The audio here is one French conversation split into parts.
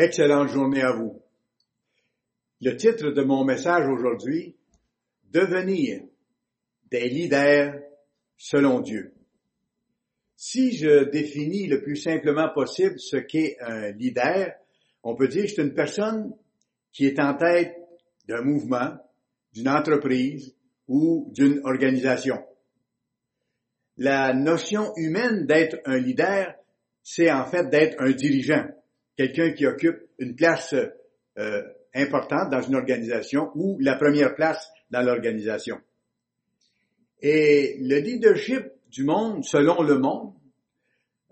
Excellente journée à vous. Le titre de mon message aujourd'hui, Devenir des leaders selon Dieu. Si je définis le plus simplement possible ce qu'est un leader, on peut dire que c'est une personne qui est en tête d'un mouvement, d'une entreprise ou d'une organisation. La notion humaine d'être un leader, c'est en fait d'être un dirigeant, quelqu'un qui occupe une place euh, importante dans une organisation ou la première place dans l'organisation. Et le leadership du monde, selon le monde,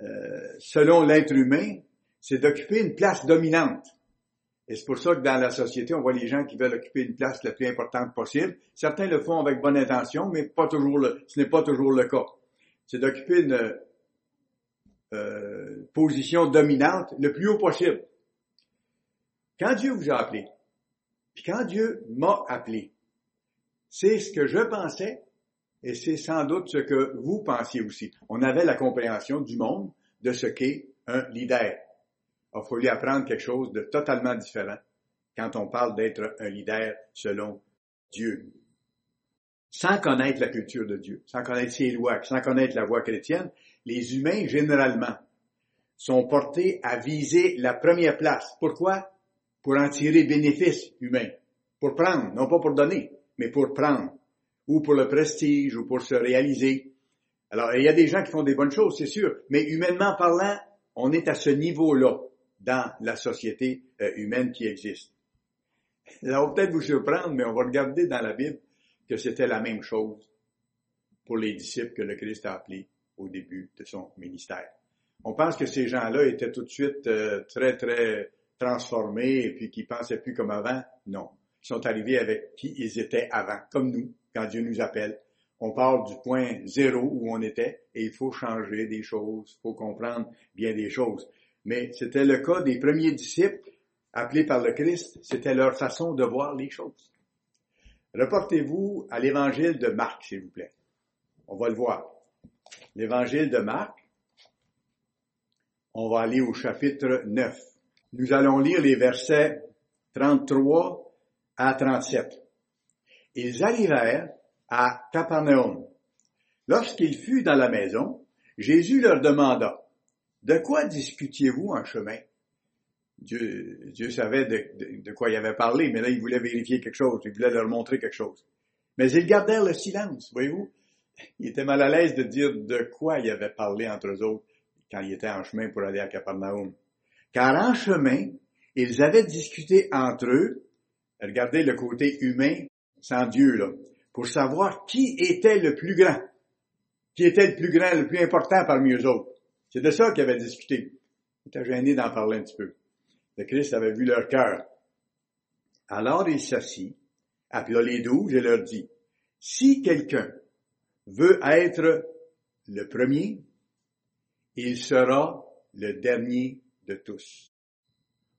euh, selon l'être humain, c'est d'occuper une place dominante. Et c'est pour ça que dans la société, on voit les gens qui veulent occuper une place la plus importante possible. Certains le font avec bonne intention, mais pas toujours le, ce n'est pas toujours le cas. C'est d'occuper une euh, position dominante le plus haut possible. Quand Dieu vous a appelé, puis quand Dieu m'a appelé, c'est ce que je pensais et c'est sans doute ce que vous pensiez aussi. On avait la compréhension du monde de ce qu'est un leader. Il faut lui apprendre quelque chose de totalement différent quand on parle d'être un leader selon Dieu. Sans connaître la culture de Dieu, sans connaître ses lois, sans connaître la voie chrétienne, les humains, généralement, sont portés à viser la première place. Pourquoi? Pour en tirer bénéfice humain. Pour prendre, non pas pour donner, mais pour prendre. Ou pour le prestige, ou pour se réaliser. Alors, il y a des gens qui font des bonnes choses, c'est sûr, mais humainement parlant, on est à ce niveau-là dans la société euh, humaine qui existe. Ça va peut-être vous surprendre, mais on va regarder dans la Bible que c'était la même chose pour les disciples que le Christ a appelés au début de son ministère. On pense que ces gens-là étaient tout de suite euh, très, très transformés et puis qu'ils pensaient plus comme avant. Non. Ils sont arrivés avec qui ils étaient avant, comme nous, quand Dieu nous appelle. On part du point zéro où on était et il faut changer des choses, il faut comprendre bien des choses. Mais c'était le cas des premiers disciples appelés par le Christ, c'était leur façon de voir les choses. Reportez-vous à l'évangile de Marc, s'il vous plaît. On va le voir. L'évangile de Marc, on va aller au chapitre 9. Nous allons lire les versets 33 à 37. Ils arrivèrent à Capernaum. Lorsqu'il fut dans la maison, Jésus leur demanda, de quoi discutiez-vous en chemin? Dieu, Dieu savait de, de, quoi il avait parlé, mais là, il voulait vérifier quelque chose, il voulait leur montrer quelque chose. Mais ils gardèrent le silence, voyez-vous. Il était mal à l'aise de dire de quoi il avait parlé entre eux autres quand il était en chemin pour aller à Capernaum. Car en chemin, ils avaient discuté entre eux, regardez le côté humain sans Dieu, là, pour savoir qui était le plus grand, qui était le plus grand, le plus important parmi eux autres. C'est de ça qu'ils avaient discuté. Il était gêné d'en parler un petit peu. Le Christ avait vu leur cœur. Alors il s'assit, appela les douze et leur dit, si quelqu'un veut être le premier, il sera le dernier de tous.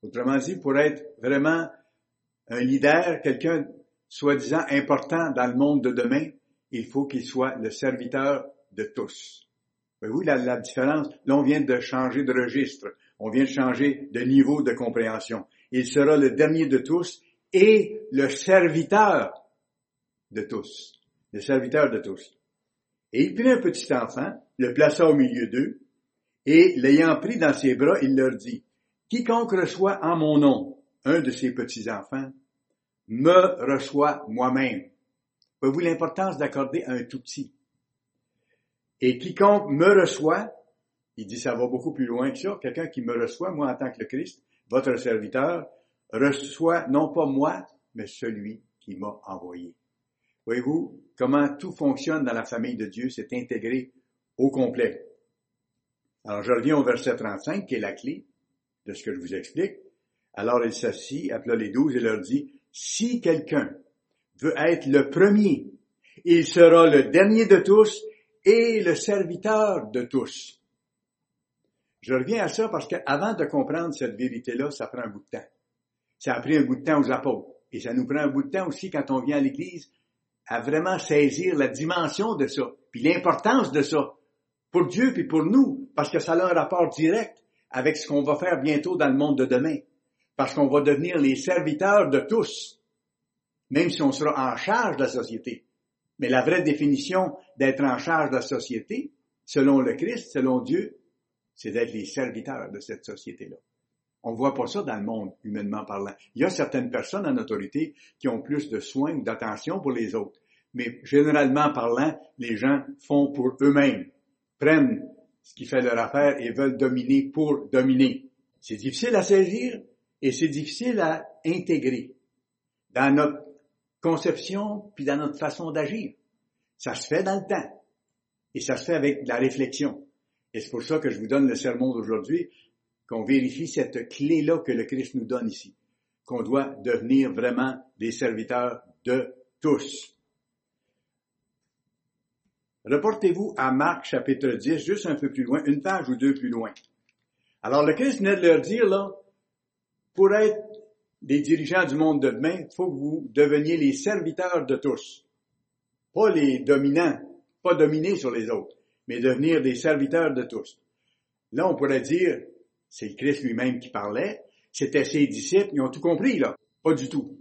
Autrement dit, pour être vraiment un leader, quelqu'un soi-disant important dans le monde de demain, il faut qu'il soit le serviteur de tous. Oui, la, la différence, là on vient de changer de registre, on vient de changer de niveau de compréhension. Il sera le dernier de tous et le serviteur de tous. Le serviteur de tous. Et il prit un petit enfant, le plaça au milieu d'eux, et l'ayant pris dans ses bras, il leur dit, Quiconque reçoit en mon nom un de ces petits-enfants, me reçoit moi-même. Voyez-vous l'importance d'accorder un tout petit? Et quiconque me reçoit, il dit ça va beaucoup plus loin que ça, quelqu'un qui me reçoit, moi en tant que le Christ, votre serviteur, reçoit non pas moi, mais celui qui m'a envoyé. Voyez-vous comment tout fonctionne dans la famille de Dieu, c'est intégré au complet. Alors je reviens au verset 35 qui est la clé de ce que je vous explique. Alors il s'assit, appela les douze et leur dit, si quelqu'un veut être le premier, il sera le dernier de tous et le serviteur de tous. Je reviens à ça parce qu'avant de comprendre cette vérité-là, ça prend un bout de temps. Ça a pris un bout de temps aux apôtres. Et ça nous prend un bout de temps aussi quand on vient à l'Église à vraiment saisir la dimension de ça, puis l'importance de ça, pour Dieu puis pour nous, parce que ça a un rapport direct avec ce qu'on va faire bientôt dans le monde de demain. parce qu'on va devenir les serviteurs de tous, même si on sera en charge de la société. Mais la vraie définition d'être en charge de la société, selon le Christ, selon Dieu, c'est d'être les serviteurs de cette société-là. On voit pas ça dans le monde, humainement parlant. Il y a certaines personnes en autorité qui ont plus de soins ou d'attention pour les autres. Mais généralement parlant, les gens font pour eux-mêmes, prennent ce qui fait leur affaire et veulent dominer pour dominer. C'est difficile à saisir et c'est difficile à intégrer dans notre conception puis dans notre façon d'agir. Ça se fait dans le temps et ça se fait avec la réflexion. Et c'est pour ça que je vous donne le sermon d'aujourd'hui, qu'on vérifie cette clé-là que le Christ nous donne ici, qu'on doit devenir vraiment des serviteurs de tous. Reportez-vous à Marc chapitre 10, juste un peu plus loin, une page ou deux plus loin. Alors le Christ venait de leur dire, là, pour être des dirigeants du monde de demain, il faut que vous deveniez les serviteurs de tous. Pas les dominants, pas dominer sur les autres, mais devenir des serviteurs de tous. Là, on pourrait dire, c'est le Christ lui-même qui parlait, c'était ses disciples, ils ont tout compris, là. Pas du tout.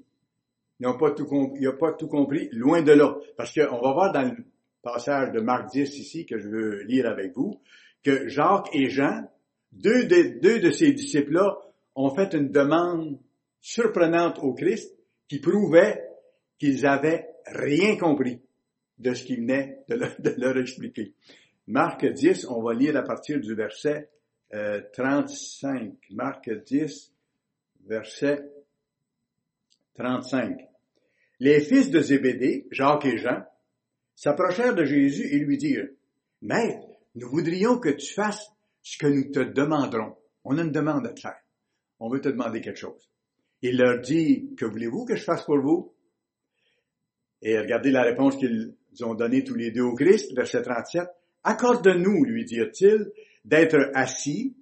Ils n'ont pas tout compris, ils n'ont pas tout compris, loin de là. Parce qu'on va voir dans le passage de Marc 10 ici, que je veux lire avec vous, que Jacques et Jean, deux de, deux de ces disciples-là, ont fait une demande surprenante au Christ qui prouvait qu'ils avaient rien compris de ce qu'il venait de leur, expliquer. Marc 10, on va lire à partir du verset 35. Euh, Marc 10, verset 35. Les fils de Zébédée, Jacques et Jean, s'approchèrent de Jésus et lui dirent, Maître, nous voudrions que tu fasses ce que nous te demanderons. On a une demande à te faire. On veut te demander quelque chose. Il leur dit, que voulez-vous que je fasse pour vous? Et regardez la réponse qu'ils ont donnée tous les deux au Christ, verset 37. Accorde-nous, lui dirent-ils, d'être assis,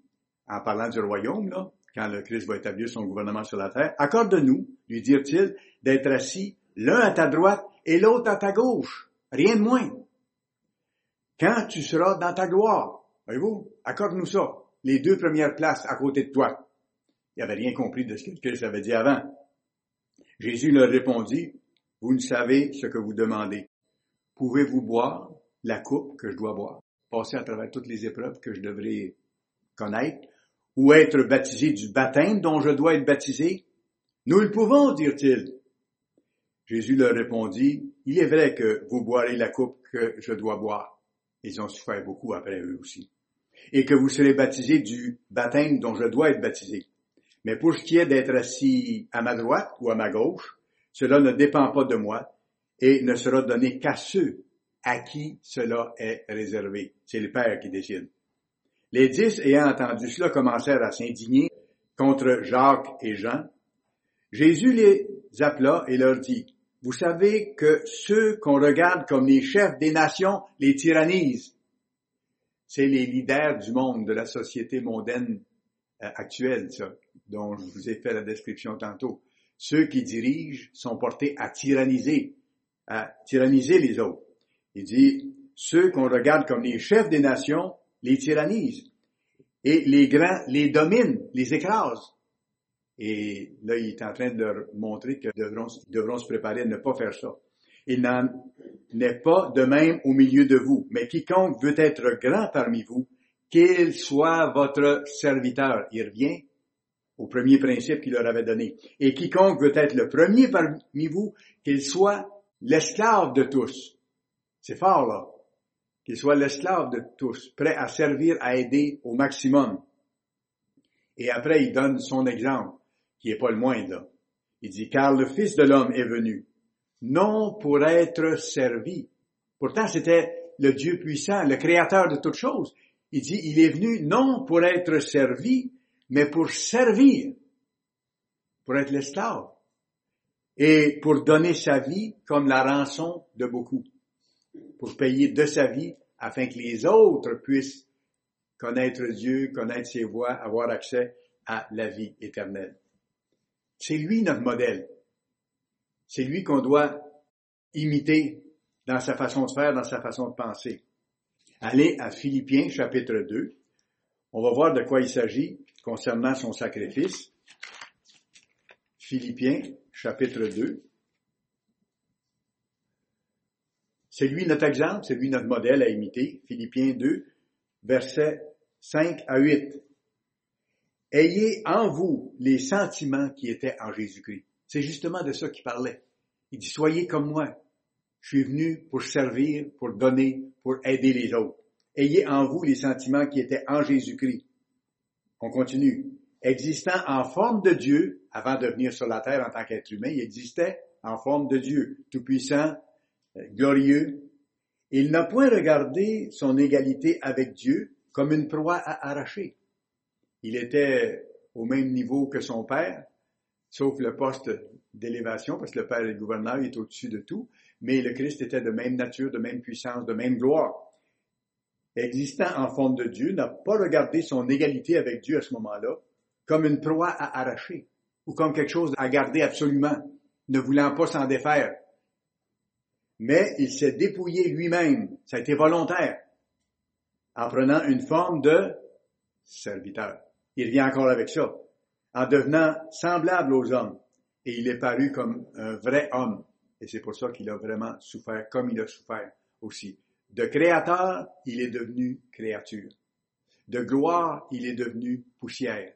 en parlant du royaume, là, quand le Christ va établir son gouvernement sur la terre, accorde-nous, lui dirent-ils, d'être assis l'un à ta droite et l'autre à ta gauche. Rien de moins. Quand tu seras dans ta gloire, voyez-vous, accorde-nous ça, les deux premières places à côté de toi. Il n'avait rien compris de ce que le Christ avait dit avant. Jésus leur répondit, vous ne savez ce que vous demandez. Pouvez-vous boire la coupe que je dois boire? À travers toutes les épreuves que je devrais connaître? Ou être baptisé du baptême dont je dois être baptisé? Nous le pouvons, dirent-ils. Jésus leur répondit, il est vrai que vous boirez la coupe que je dois boire. Ils ont souffert beaucoup après eux aussi. Et que vous serez baptisés du baptême dont je dois être baptisé. Mais pour ce qui est d'être assis à ma droite ou à ma gauche, cela ne dépend pas de moi et ne sera donné qu'à ceux à qui cela est réservé. C'est le Père qui décide. Les dix, ayant entendu cela, commencèrent à s'indigner contre Jacques et Jean. Jésus les appela et leur dit, Vous savez que ceux qu'on regarde comme les chefs des nations les tyrannisent. C'est les leaders du monde, de la société mondaine euh, actuelle, ça, dont je vous ai fait la description tantôt. Ceux qui dirigent sont portés à tyranniser, à tyranniser les autres. Il dit, ceux qu'on regarde comme les chefs des nations les tyrannisent. Et les grands les dominent, les écrasent. Et là, il est en train de leur montrer qu'ils devront, se préparer à ne pas faire ça. Il n'en est pas de même au milieu de vous, mais quiconque veut être grand parmi vous, qu'il soit votre serviteur. Il revient au premier principe qu'il leur avait donné. Et quiconque veut être le premier parmi vous, qu'il soit l'esclave de tous. C'est fort, là. Qu'il soit l'esclave de tous, prêt à servir, à aider au maximum. Et après, il donne son exemple, qui est pas le moindre. Il dit, car le Fils de l'homme est venu, non pour être servi. Pourtant, c'était le Dieu puissant, le créateur de toutes choses. Il dit, il est venu non pour être servi, mais pour servir, pour être l'esclave, et pour donner sa vie comme la rançon de beaucoup, pour payer de sa vie afin que les autres puissent connaître Dieu, connaître ses voies, avoir accès à la vie éternelle. C'est lui notre modèle. C'est lui qu'on doit imiter dans sa façon de faire, dans sa façon de penser. Allez à Philippiens chapitre 2. On va voir de quoi il s'agit concernant son sacrifice. Philippiens, chapitre 2. C'est lui notre exemple, c'est lui notre modèle à imiter. Philippiens 2, versets 5 à 8. Ayez en vous les sentiments qui étaient en Jésus-Christ. C'est justement de ça qu'il parlait. Il dit, soyez comme moi. Je suis venu pour servir, pour donner, pour aider les autres. Ayez en vous les sentiments qui étaient en Jésus-Christ. On continue. Existant en forme de Dieu, avant de venir sur la terre en tant qu'être humain, il existait en forme de Dieu, tout-puissant, glorieux. Il n'a point regardé son égalité avec Dieu comme une proie à arracher. Il était au même niveau que son Père, sauf le poste d'élévation, parce que le Père est le gouverneur, il est au-dessus de tout, mais le Christ était de même nature, de même puissance, de même gloire. Existant en forme de Dieu, n'a pas regardé son égalité avec Dieu à ce moment-là comme une proie à arracher, ou comme quelque chose à garder absolument, ne voulant pas s'en défaire. Mais il s'est dépouillé lui-même, ça a été volontaire, en prenant une forme de serviteur. Il vient encore avec ça, en devenant semblable aux hommes, et il est paru comme un vrai homme. Et c'est pour ça qu'il a vraiment souffert, comme il a souffert aussi. De créateur, il est devenu créature. De gloire, il est devenu poussière.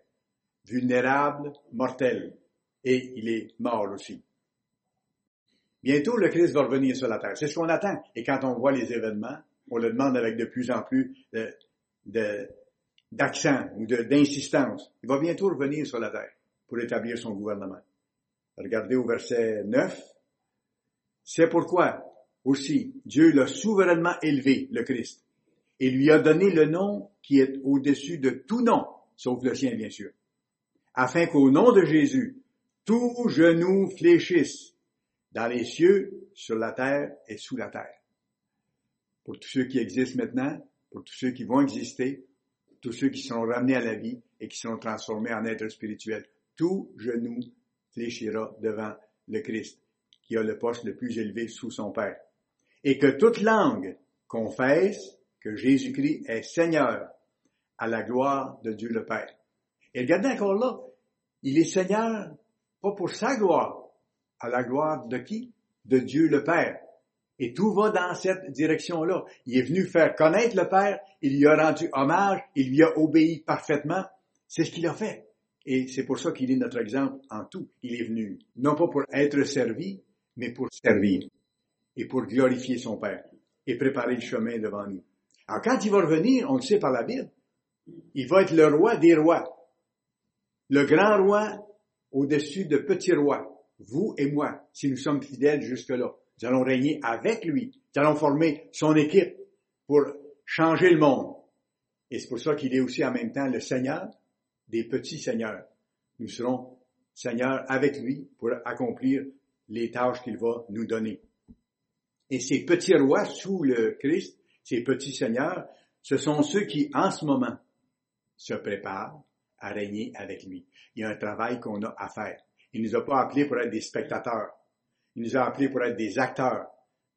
Vulnérable, mortel. Et il est mort aussi. Bientôt, le Christ va revenir sur la terre. C'est ce qu'on attend. Et quand on voit les événements, on le demande avec de plus en plus d'accent ou d'insistance. Il va bientôt revenir sur la terre pour établir son gouvernement. Regardez au verset 9. C'est pourquoi aussi Dieu l'a souverainement élevé, le Christ, et lui a donné le nom qui est au-dessus de tout nom, sauf le sien bien sûr, afin qu'au nom de Jésus, tout genou fléchisse dans les cieux, sur la terre et sous la terre. Pour tous ceux qui existent maintenant, pour tous ceux qui vont exister, tous ceux qui seront ramenés à la vie et qui seront transformés en êtres spirituels, tout genou fléchira devant le Christ, qui a le poste le plus élevé sous son Père. Et que toute langue confesse que Jésus-Christ est Seigneur à la gloire de Dieu le Père. Et regardez encore là, il est Seigneur pas pour sa gloire, à la gloire de qui? De Dieu le Père. Et tout va dans cette direction-là. Il est venu faire connaître le Père, il lui a rendu hommage, il lui a obéi parfaitement. C'est ce qu'il a fait. Et c'est pour ça qu'il est notre exemple en tout. Il est venu, non pas pour être servi, mais pour servir et pour glorifier son Père et préparer le chemin devant nous. Alors quand il va revenir, on le sait par la Bible, il va être le roi des rois, le grand roi au-dessus de petits rois, vous et moi, si nous sommes fidèles jusque-là. Nous allons régner avec lui, nous allons former son équipe pour changer le monde. Et c'est pour ça qu'il est aussi en même temps le Seigneur des petits seigneurs. Nous serons seigneurs avec lui pour accomplir les tâches qu'il va nous donner. Et ces petits rois sous le Christ, ces petits seigneurs, ce sont ceux qui, en ce moment, se préparent à régner avec lui. Il y a un travail qu'on a à faire. Il nous a pas appelés pour être des spectateurs. Il nous a appelés pour être des acteurs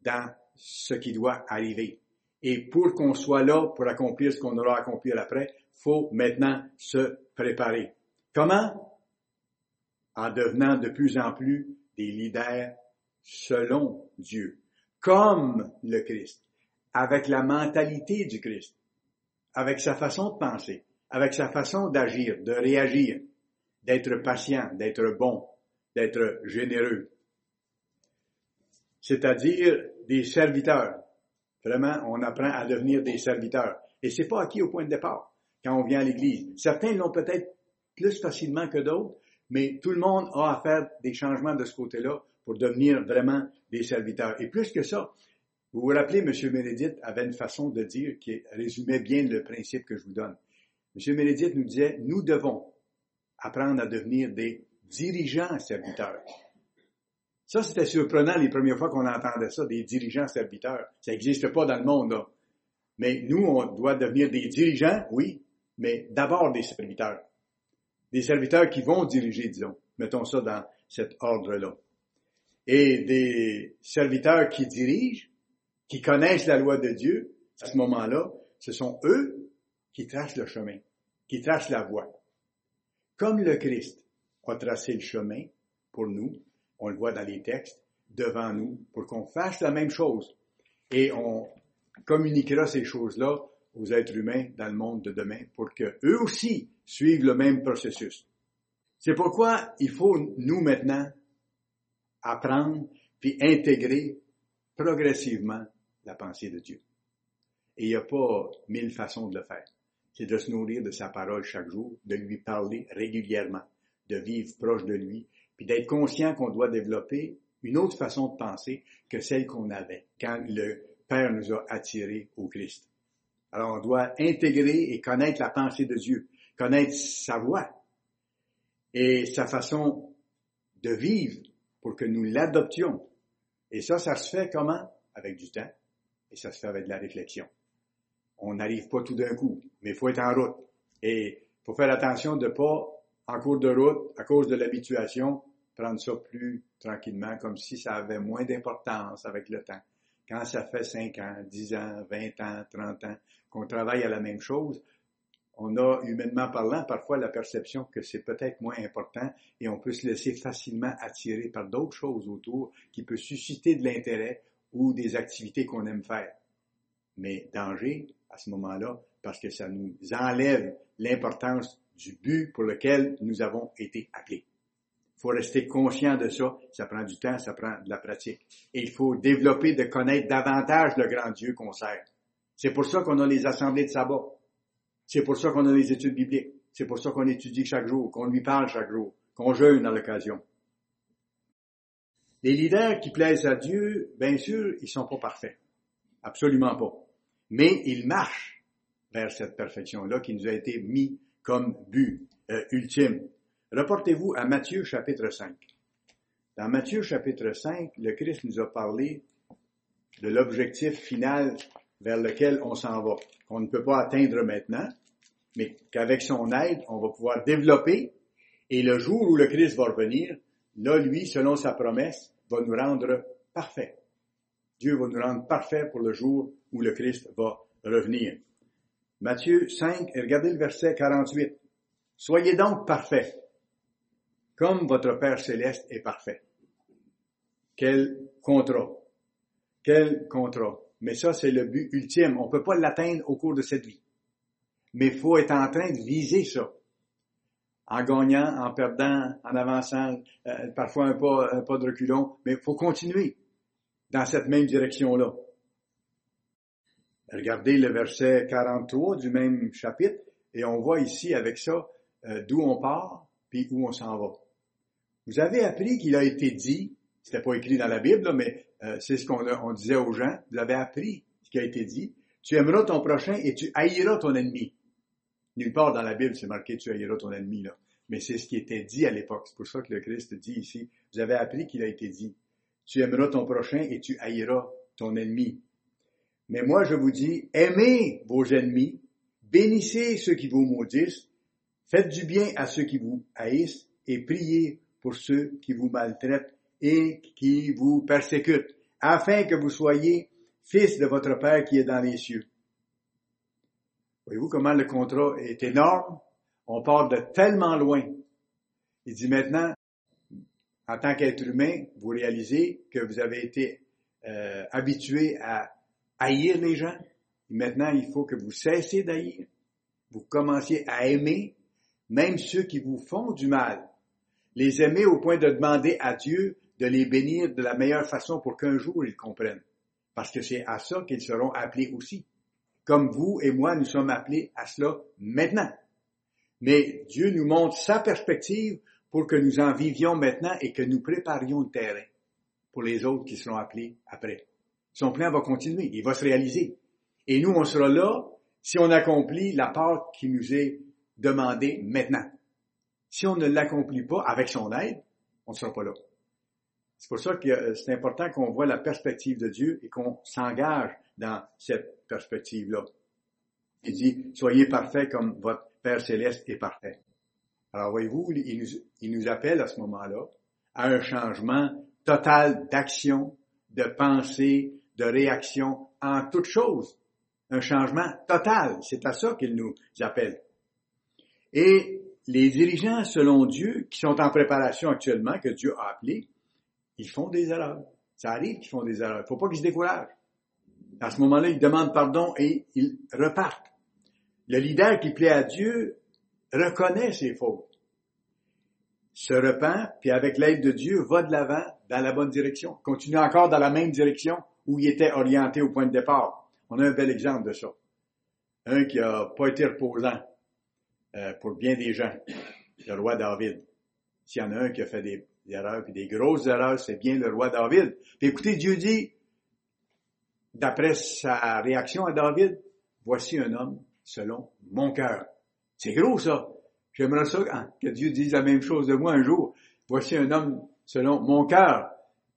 dans ce qui doit arriver. Et pour qu'on soit là pour accomplir ce qu'on aura à accomplir après, faut maintenant se préparer. Comment? En devenant de plus en plus des leaders selon Dieu, comme le Christ, avec la mentalité du Christ, avec sa façon de penser, avec sa façon d'agir, de réagir, d'être patient, d'être bon, d'être généreux. C'est-à-dire des serviteurs. Vraiment, on apprend à devenir des serviteurs. Et c'est pas acquis au point de départ quand on vient à l'église. Certains l'ont peut-être plus facilement que d'autres, mais tout le monde a à faire des changements de ce côté-là pour devenir vraiment des serviteurs. Et plus que ça, vous vous rappelez, M. Ménédite avait une façon de dire qui résumait bien le principe que je vous donne. M. Ménédite nous disait, nous devons apprendre à devenir des dirigeants serviteurs. Ça, c'était surprenant les premières fois qu'on entendait ça, des dirigeants serviteurs. Ça n'existe pas dans le monde, là. Mais nous, on doit devenir des dirigeants, oui, mais d'abord des serviteurs. Des serviteurs qui vont diriger, disons. Mettons ça dans cet ordre-là. Et des serviteurs qui dirigent, qui connaissent la loi de Dieu, à ce moment-là, ce sont eux qui tracent le chemin, qui tracent la voie. Comme le Christ a tracé le chemin pour nous, on le voit dans les textes, devant nous, pour qu'on fasse la même chose. Et on communiquera ces choses-là aux êtres humains dans le monde de demain pour que eux aussi suivent le même processus. C'est pourquoi il faut, nous maintenant, apprendre puis intégrer progressivement la pensée de Dieu. Et il n'y a pas mille façons de le faire. C'est de se nourrir de sa parole chaque jour, de lui parler régulièrement, de vivre proche de lui, puis d'être conscient qu'on doit développer une autre façon de penser que celle qu'on avait quand le Père nous a attirés au Christ. Alors on doit intégrer et connaître la pensée de Dieu, connaître sa voix et sa façon de vivre pour que nous l'adoptions. Et ça, ça se fait comment? Avec du temps et ça se fait avec de la réflexion. On n'arrive pas tout d'un coup, mais il faut être en route. Et il faut faire attention de pas, en cours de route, à cause de l'habituation, prendre ça plus tranquillement, comme si ça avait moins d'importance avec le temps. Quand ça fait 5 ans, 10 ans, 20 ans, 30 ans qu'on travaille à la même chose, on a, humainement parlant, parfois la perception que c'est peut-être moins important et on peut se laisser facilement attirer par d'autres choses autour qui peuvent susciter de l'intérêt ou des activités qu'on aime faire. Mais danger à ce moment-là, parce que ça nous enlève l'importance du but pour lequel nous avons été appelés. Il faut rester conscient de ça. Ça prend du temps, ça prend de la pratique. Et il faut développer de connaître davantage le grand Dieu qu'on sert. C'est pour ça qu'on a les assemblées de sabbat. C'est pour ça qu'on a les études bibliques. C'est pour ça qu'on étudie chaque jour, qu'on lui parle chaque jour, qu'on jeûne à l'occasion. Les leaders qui plaisent à Dieu, bien sûr, ils sont pas parfaits. Absolument pas. Mais ils marchent vers cette perfection-là qui nous a été mis comme but euh, ultime. Reportez-vous à Matthieu chapitre 5. Dans Matthieu chapitre 5, le Christ nous a parlé de l'objectif final vers lequel on s'en va, qu'on ne peut pas atteindre maintenant, mais qu'avec son aide, on va pouvoir développer, et le jour où le Christ va revenir, là, lui, selon sa promesse, va nous rendre parfaits. Dieu va nous rendre parfaits pour le jour où le Christ va revenir. Matthieu 5, et regardez le verset 48. Soyez donc parfaits, comme votre Père céleste est parfait. Quel contrat. Quel contrat. Mais ça, c'est le but ultime. On ne peut pas l'atteindre au cours de cette vie. Mais il faut être en train de viser ça. En gagnant, en perdant, en avançant, euh, parfois un pas, un pas de reculon, mais il faut continuer dans cette même direction-là. Regardez le verset 43 du même chapitre, et on voit ici avec ça euh, d'où on part, puis où on s'en va. Vous avez appris qu'il a été dit, c'était pas écrit dans la Bible, mais euh, c'est ce qu'on on disait aux gens, vous avez appris ce qui a été dit, tu aimeras ton prochain et tu haïras ton ennemi. Nulle part dans la Bible, c'est marqué tu haïras ton ennemi, là. Mais c'est ce qui était dit à l'époque. C'est pour ça que le Christ dit ici, vous avez appris qu'il a été dit. Tu aimeras ton prochain et tu haïras ton ennemi. Mais moi, je vous dis, aimez vos ennemis, bénissez ceux qui vous maudissent, faites du bien à ceux qui vous haïssent et priez pour ceux qui vous maltraitent et qui vous persécutent, afin que vous soyez fils de votre Père qui est dans les cieux. Voyez-vous comment le contrat est énorme? On part de tellement loin. Il dit maintenant, en tant qu'être humain, vous réalisez que vous avez été euh, habitué à haïr les gens. maintenant, il faut que vous cessiez d'haïr. Vous commenciez à aimer même ceux qui vous font du mal. Les aimer au point de demander à Dieu de les bénir de la meilleure façon pour qu'un jour ils comprennent. Parce que c'est à ça qu'ils seront appelés aussi. Comme vous et moi, nous sommes appelés à cela maintenant. Mais Dieu nous montre sa perspective pour que nous en vivions maintenant et que nous préparions le terrain pour les autres qui seront appelés après. Son plan va continuer, il va se réaliser. Et nous, on sera là si on accomplit la part qui nous est demandée maintenant. Si on ne l'accomplit pas avec son aide, on ne sera pas là. C'est pour ça que euh, c'est important qu'on voit la perspective de Dieu et qu'on s'engage dans cette perspective-là. Il dit, soyez parfaits comme votre Père céleste est parfait. Alors voyez-vous, il nous, il nous appelle à ce moment-là à un changement total d'action, de pensée, de réaction en toute chose. Un changement total. C'est à ça qu'il nous appelle. Et les dirigeants selon Dieu, qui sont en préparation actuellement, que Dieu a appelés, ils font des erreurs. Ça arrive qu'ils font des erreurs. Il ne faut pas qu'ils se découragent. À ce moment-là, ils demandent pardon et ils repartent. Le leader qui plaît à Dieu reconnaît ses fautes, se repent, puis avec l'aide de Dieu, va de l'avant dans la bonne direction, continue encore dans la même direction où il était orienté au point de départ. On a un bel exemple de ça. Un qui a pas été reposant euh, pour bien des gens, le roi David. S'il y en a un qui a fait des, erreurs, puis des grosses erreurs, c'est bien le roi David. Puis écoutez, Dieu dit, d'après sa réaction à David, voici un homme selon mon cœur. C'est gros ça. J'aimerais ça que Dieu dise la même chose de moi un jour. Voici un homme selon mon cœur.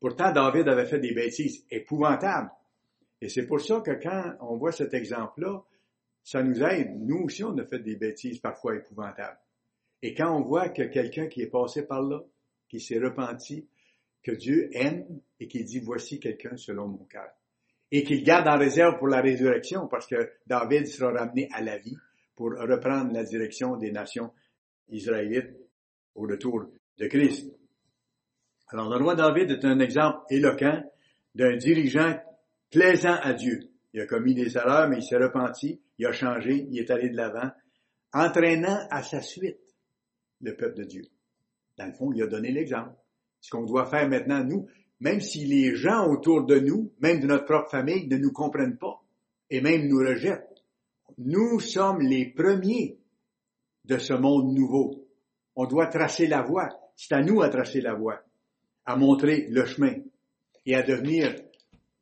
Pourtant, David avait fait des bêtises épouvantables. Et c'est pour ça que quand on voit cet exemple-là, ça nous aide. Nous aussi, on a fait des bêtises parfois épouvantables. Et quand on voit que quelqu'un qui est passé par là, qui s'est repenti, que Dieu aime et qui dit voici quelqu'un selon mon cœur. Et qu'il garde en réserve pour la résurrection parce que David sera ramené à la vie pour reprendre la direction des nations israélites au retour de Christ. Alors, le roi David est un exemple éloquent d'un dirigeant plaisant à Dieu. Il a commis des erreurs, mais il s'est repenti, il a changé, il est allé de l'avant, entraînant à sa suite le peuple de Dieu. Dans le fond, il a donné l'exemple. Ce qu'on doit faire maintenant, nous, même si les gens autour de nous, même de notre propre famille, ne nous comprennent pas et même nous rejettent, nous sommes les premiers de ce monde nouveau. On doit tracer la voie. C'est à nous à tracer la voie, à montrer le chemin et à devenir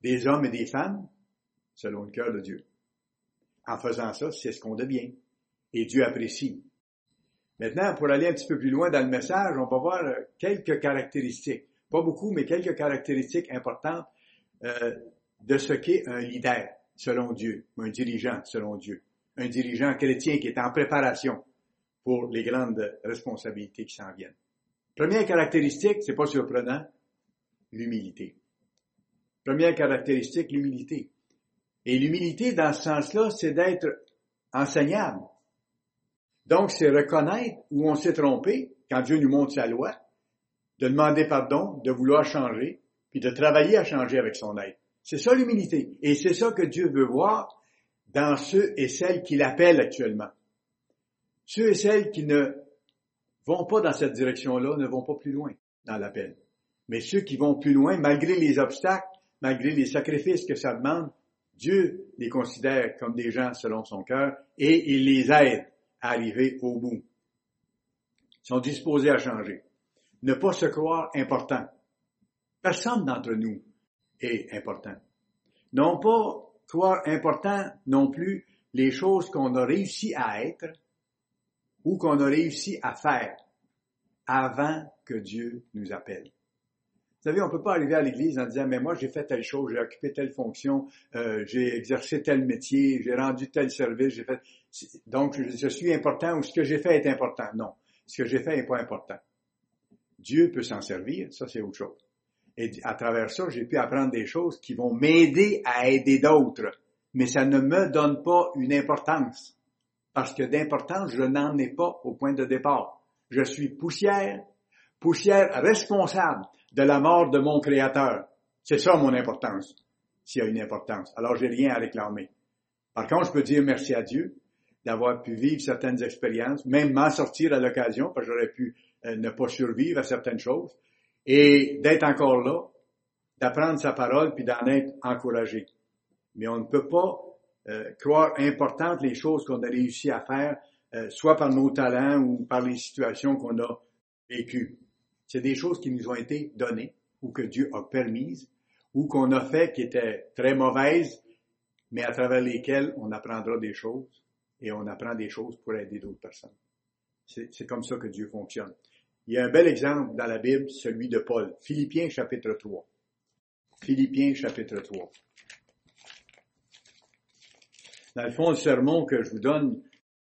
des hommes et des femmes selon le cœur de Dieu. En faisant ça, c'est ce qu'on devient. Et Dieu apprécie. Maintenant, pour aller un petit peu plus loin dans le message, on va voir quelques caractéristiques, pas beaucoup, mais quelques caractéristiques importantes euh, de ce qu'est un leader selon Dieu, un dirigeant selon Dieu, un dirigeant chrétien qui est en préparation pour les grandes responsabilités qui s'en viennent. Première caractéristique, c'est pas surprenant, l'humilité. Première caractéristique, l'humilité. Et l'humilité, dans ce sens-là, c'est d'être enseignable. Donc, c'est reconnaître où on s'est trompé quand Dieu nous montre sa loi, de demander pardon, de vouloir changer, puis de travailler à changer avec son aide. C'est ça l'humilité. Et c'est ça que Dieu veut voir dans ceux et celles qu'il appelle actuellement. Ceux et celles qui ne vont pas dans cette direction-là ne vont pas plus loin dans l'appel. Mais ceux qui vont plus loin, malgré les obstacles, malgré les sacrifices que ça demande, Dieu les considère comme des gens selon son cœur et il les aide à arriver au bout. Ils sont disposés à changer. Ne pas se croire important. Personne d'entre nous est important. Non pas croire important non plus les choses qu'on a réussi à être ou qu'on a réussi à faire avant que Dieu nous appelle. Vous savez, on peut pas arriver à l'Église en disant, mais moi j'ai fait telle chose, j'ai occupé telle fonction, euh, j'ai exercé tel métier, j'ai rendu tel service, j'ai fait... Donc, je, suis important ou ce que j'ai fait est important. Non, ce que j'ai fait n'est pas important. Dieu peut s'en servir, ça c'est autre chose. Et à travers ça, j'ai pu apprendre des choses qui vont m'aider à aider d'autres. Mais ça ne me donne pas une importance. Parce que d'importance, je n'en ai pas au point de départ. Je suis poussière, poussière responsable de la mort de mon Créateur. C'est ça mon importance, s'il y a une importance. Alors j'ai rien à réclamer. Par contre, je peux dire merci à Dieu d'avoir pu vivre certaines expériences, même m'en sortir à l'occasion, parce que j'aurais pu euh, ne pas survivre à certaines choses et d'être encore là, d'apprendre sa parole puis d'en être encouragé. Mais on ne peut pas euh, croire importantes les choses qu'on a réussi à faire, euh, soit par nos talents ou par les situations qu'on a vécues. C'est des choses qui nous ont été données ou que Dieu a permises ou qu'on a fait qui étaient très mauvaises, mais à travers lesquelles on apprendra des choses et on apprend des choses pour aider d'autres personnes. C'est comme ça que Dieu fonctionne. Il y a un bel exemple dans la Bible, celui de Paul. Philippiens chapitre 3. Philippiens chapitre 3. Dans le fond, le sermon que je vous donne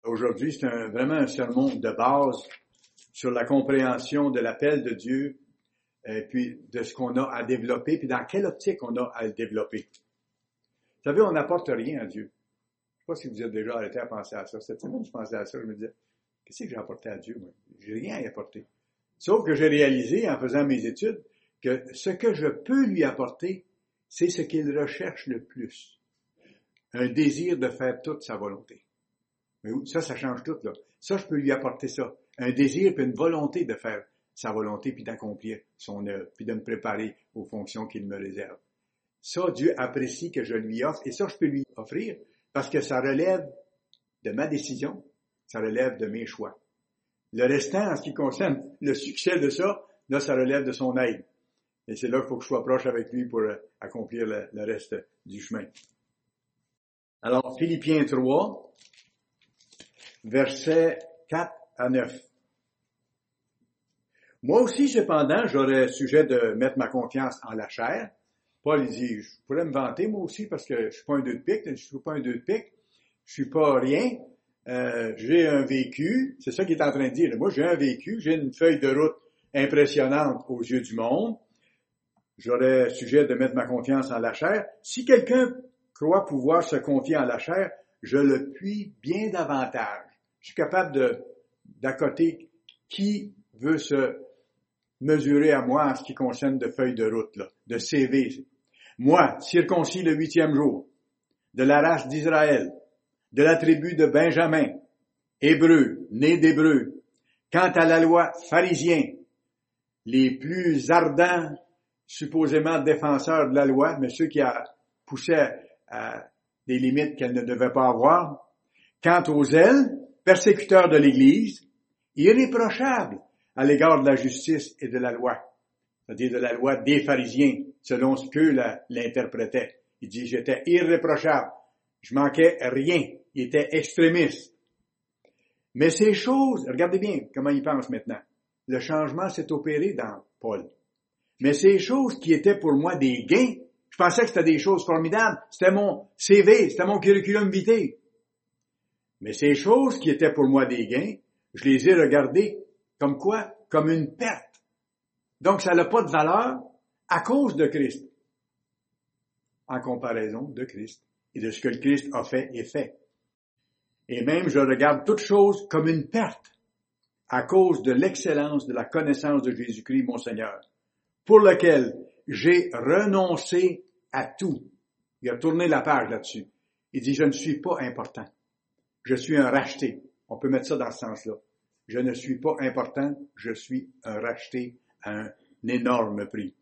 aujourd'hui, c'est vraiment un sermon de base sur la compréhension de l'appel de Dieu, et puis de ce qu'on a à développer, puis dans quelle optique on a à le développer. Vous savez, on n'apporte rien à Dieu. Je ne sais pas si vous êtes déjà arrêté à penser à ça. Cette semaine, je pensais à ça, je me disais, qu'est-ce que j'ai apporté à Dieu, moi? J'ai rien à y apporter. Sauf que j'ai réalisé, en faisant mes études, que ce que je peux lui apporter, c'est ce qu'il recherche le plus. Un désir de faire toute sa volonté. Ça, ça change tout, là. Ça, je peux lui apporter ça. Un désir puis une volonté de faire sa volonté puis d'accomplir son œuvre, puis de me préparer aux fonctions qu'il me réserve. Ça, Dieu apprécie que je lui offre, et ça, je peux lui offrir parce que ça relève de ma décision, ça relève de mes choix. Le restant, en ce qui concerne le succès de ça, là, ça relève de son aide. Et c'est là qu'il faut que je sois proche avec lui pour euh, accomplir le reste du chemin. Alors, Philippiens 3, versets 4 à 9. Moi aussi, cependant, j'aurais sujet de mettre ma confiance en la chair. Paul dit, je pourrais me vanter moi aussi parce que je suis pas un deux de pique, je suis pas un deux de pique, je suis pas rien, euh, j'ai un vécu, c'est ça qu'il est en train de dire. Moi, j'ai un vécu, j'ai une feuille de route impressionnante aux yeux du monde. J'aurais sujet de mettre ma confiance en la chair. Si quelqu'un croit pouvoir se confier en la chair, je le puis bien davantage. Je suis capable d'accoter qui veut se mesurer à moi en ce qui concerne de feuilles de route, là, de CV. Moi, circoncis le huitième jour, de la race d'Israël, de la tribu de Benjamin, hébreu, né d'hébreu. Quant à la loi pharisien, les plus ardents, supposément défenseurs de la loi, mais ceux qui a poussé à des limites qu'elle ne devait pas avoir. Quant aux ailes, persécuteurs de l'Église, irréprochables à l'égard de la justice et de la loi, c'est-à-dire de la loi des pharisiens, selon ce qu'eux l'interprétaient. Il dit, j'étais irréprochable, je manquais rien, il était extrémiste. Mais ces choses, regardez bien comment il pense maintenant. Le changement s'est opéré dans Paul. Mais ces choses qui étaient pour moi des gains, je pensais que c'était des choses formidables. C'était mon CV, c'était mon curriculum vitae. Mais ces choses qui étaient pour moi des gains, je les ai regardées comme quoi? Comme une perte. Donc ça n'a pas de valeur à cause de Christ. En comparaison de Christ et de ce que le Christ a fait et fait. Et même je regarde toute chose comme une perte à cause de l'excellence de la connaissance de Jésus-Christ, mon Seigneur, pour lequel j'ai renoncé à tout. Il a tourné la page là-dessus. Il dit, je ne suis pas important. Je suis un racheté. On peut mettre ça dans ce sens-là. Je ne suis pas important, je suis un racheté à un énorme prix.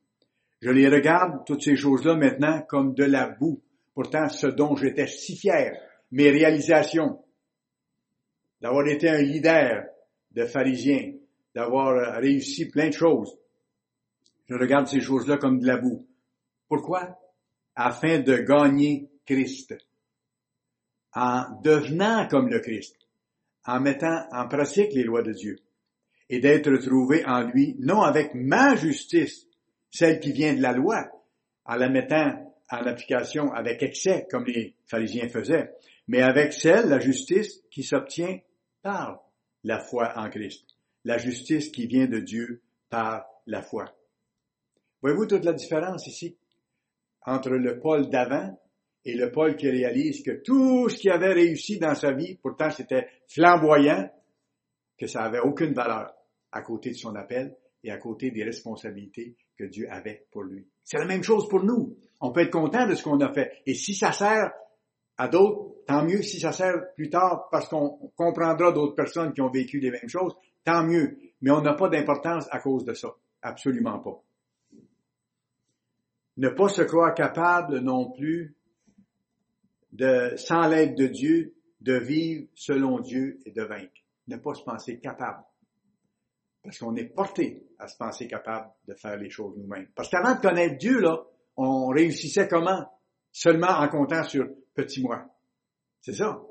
Je les regarde, toutes ces choses-là maintenant, comme de la boue. Pourtant, ce dont j'étais si fier, mes réalisations, d'avoir été un leader de pharisiens, d'avoir réussi plein de choses. Je regarde ces choses-là comme de la boue. Pourquoi? Afin de gagner Christ. En devenant comme le Christ en mettant en pratique les lois de Dieu et d'être trouvé en lui, non avec ma justice, celle qui vient de la loi, en la mettant en application avec excès, comme les pharisiens faisaient, mais avec celle, la justice, qui s'obtient par la foi en Christ, la justice qui vient de Dieu par la foi. Voyez-vous toute la différence ici? Entre le Paul d'avant et le Paul qui réalise que tout ce qu'il avait réussi dans sa vie, pourtant c'était flamboyant, que ça avait aucune valeur à côté de son appel et à côté des responsabilités que Dieu avait pour lui. C'est la même chose pour nous. On peut être content de ce qu'on a fait. Et si ça sert à d'autres, tant mieux. Si ça sert plus tard parce qu'on comprendra d'autres personnes qui ont vécu les mêmes choses, tant mieux. Mais on n'a pas d'importance à cause de ça. Absolument pas. Ne pas se croire capable non plus de, sans l'aide de Dieu, de vivre selon Dieu et de vaincre. Ne pas se penser capable. Parce qu'on est porté à se penser capable de faire les choses nous-mêmes. Parce qu'avant de connaître Dieu, là, on réussissait comment? Seulement en comptant sur petit moi. C'est ça.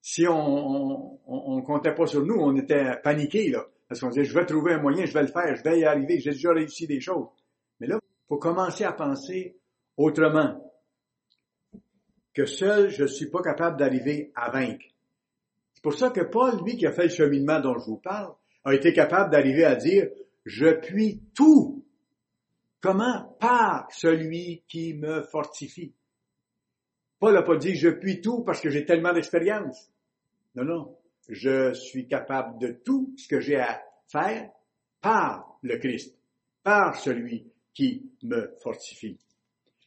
Si on, on, comptait pas sur nous, on était paniqué, là. Parce qu'on disait, je vais trouver un moyen, je vais le faire, je vais y arriver, j'ai déjà réussi des choses. Faut commencer à penser autrement que seul je ne suis pas capable d'arriver à vaincre. C'est pour ça que Paul, lui, qui a fait le cheminement dont je vous parle, a été capable d'arriver à dire, je puis tout. Comment? Par celui qui me fortifie? Paul n'a pas dit, je puis tout parce que j'ai tellement d'expérience. Non, non. je suis capable de tout ce que j'ai à faire par le Christ, par celui qui me fortifie.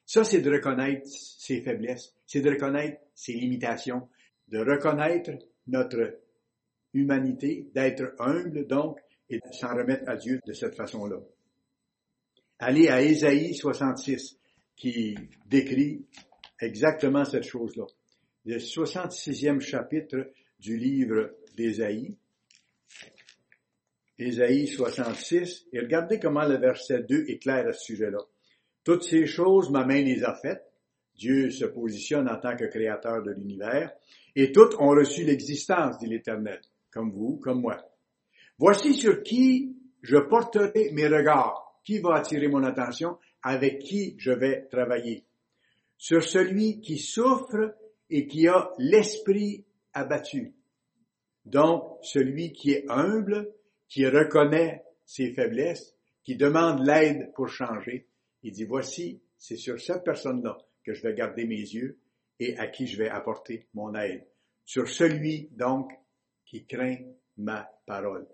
Ça, c'est de reconnaître ses faiblesses, c'est de reconnaître ses limitations, de reconnaître notre humanité, d'être humble donc, et de s'en remettre à Dieu de cette façon-là. Allez à Ésaïe 66, qui décrit exactement cette chose-là. Le 66e chapitre du livre d'Ésaïe. Ésaïe 66, et regardez comment le verset 2 est clair à ce sujet-là. Toutes ces choses, ma main les a faites. Dieu se positionne en tant que créateur de l'univers, et toutes ont reçu l'existence, dit l'Éternel, comme vous, comme moi. Voici sur qui je porterai mes regards, qui va attirer mon attention, avec qui je vais travailler? Sur celui qui souffre et qui a l'esprit abattu. Donc, celui qui est humble, qui reconnaît ses faiblesses, qui demande l'aide pour changer, il dit, voici, c'est sur cette personne-là que je vais garder mes yeux et à qui je vais apporter mon aide. Sur celui, donc, qui craint ma parole,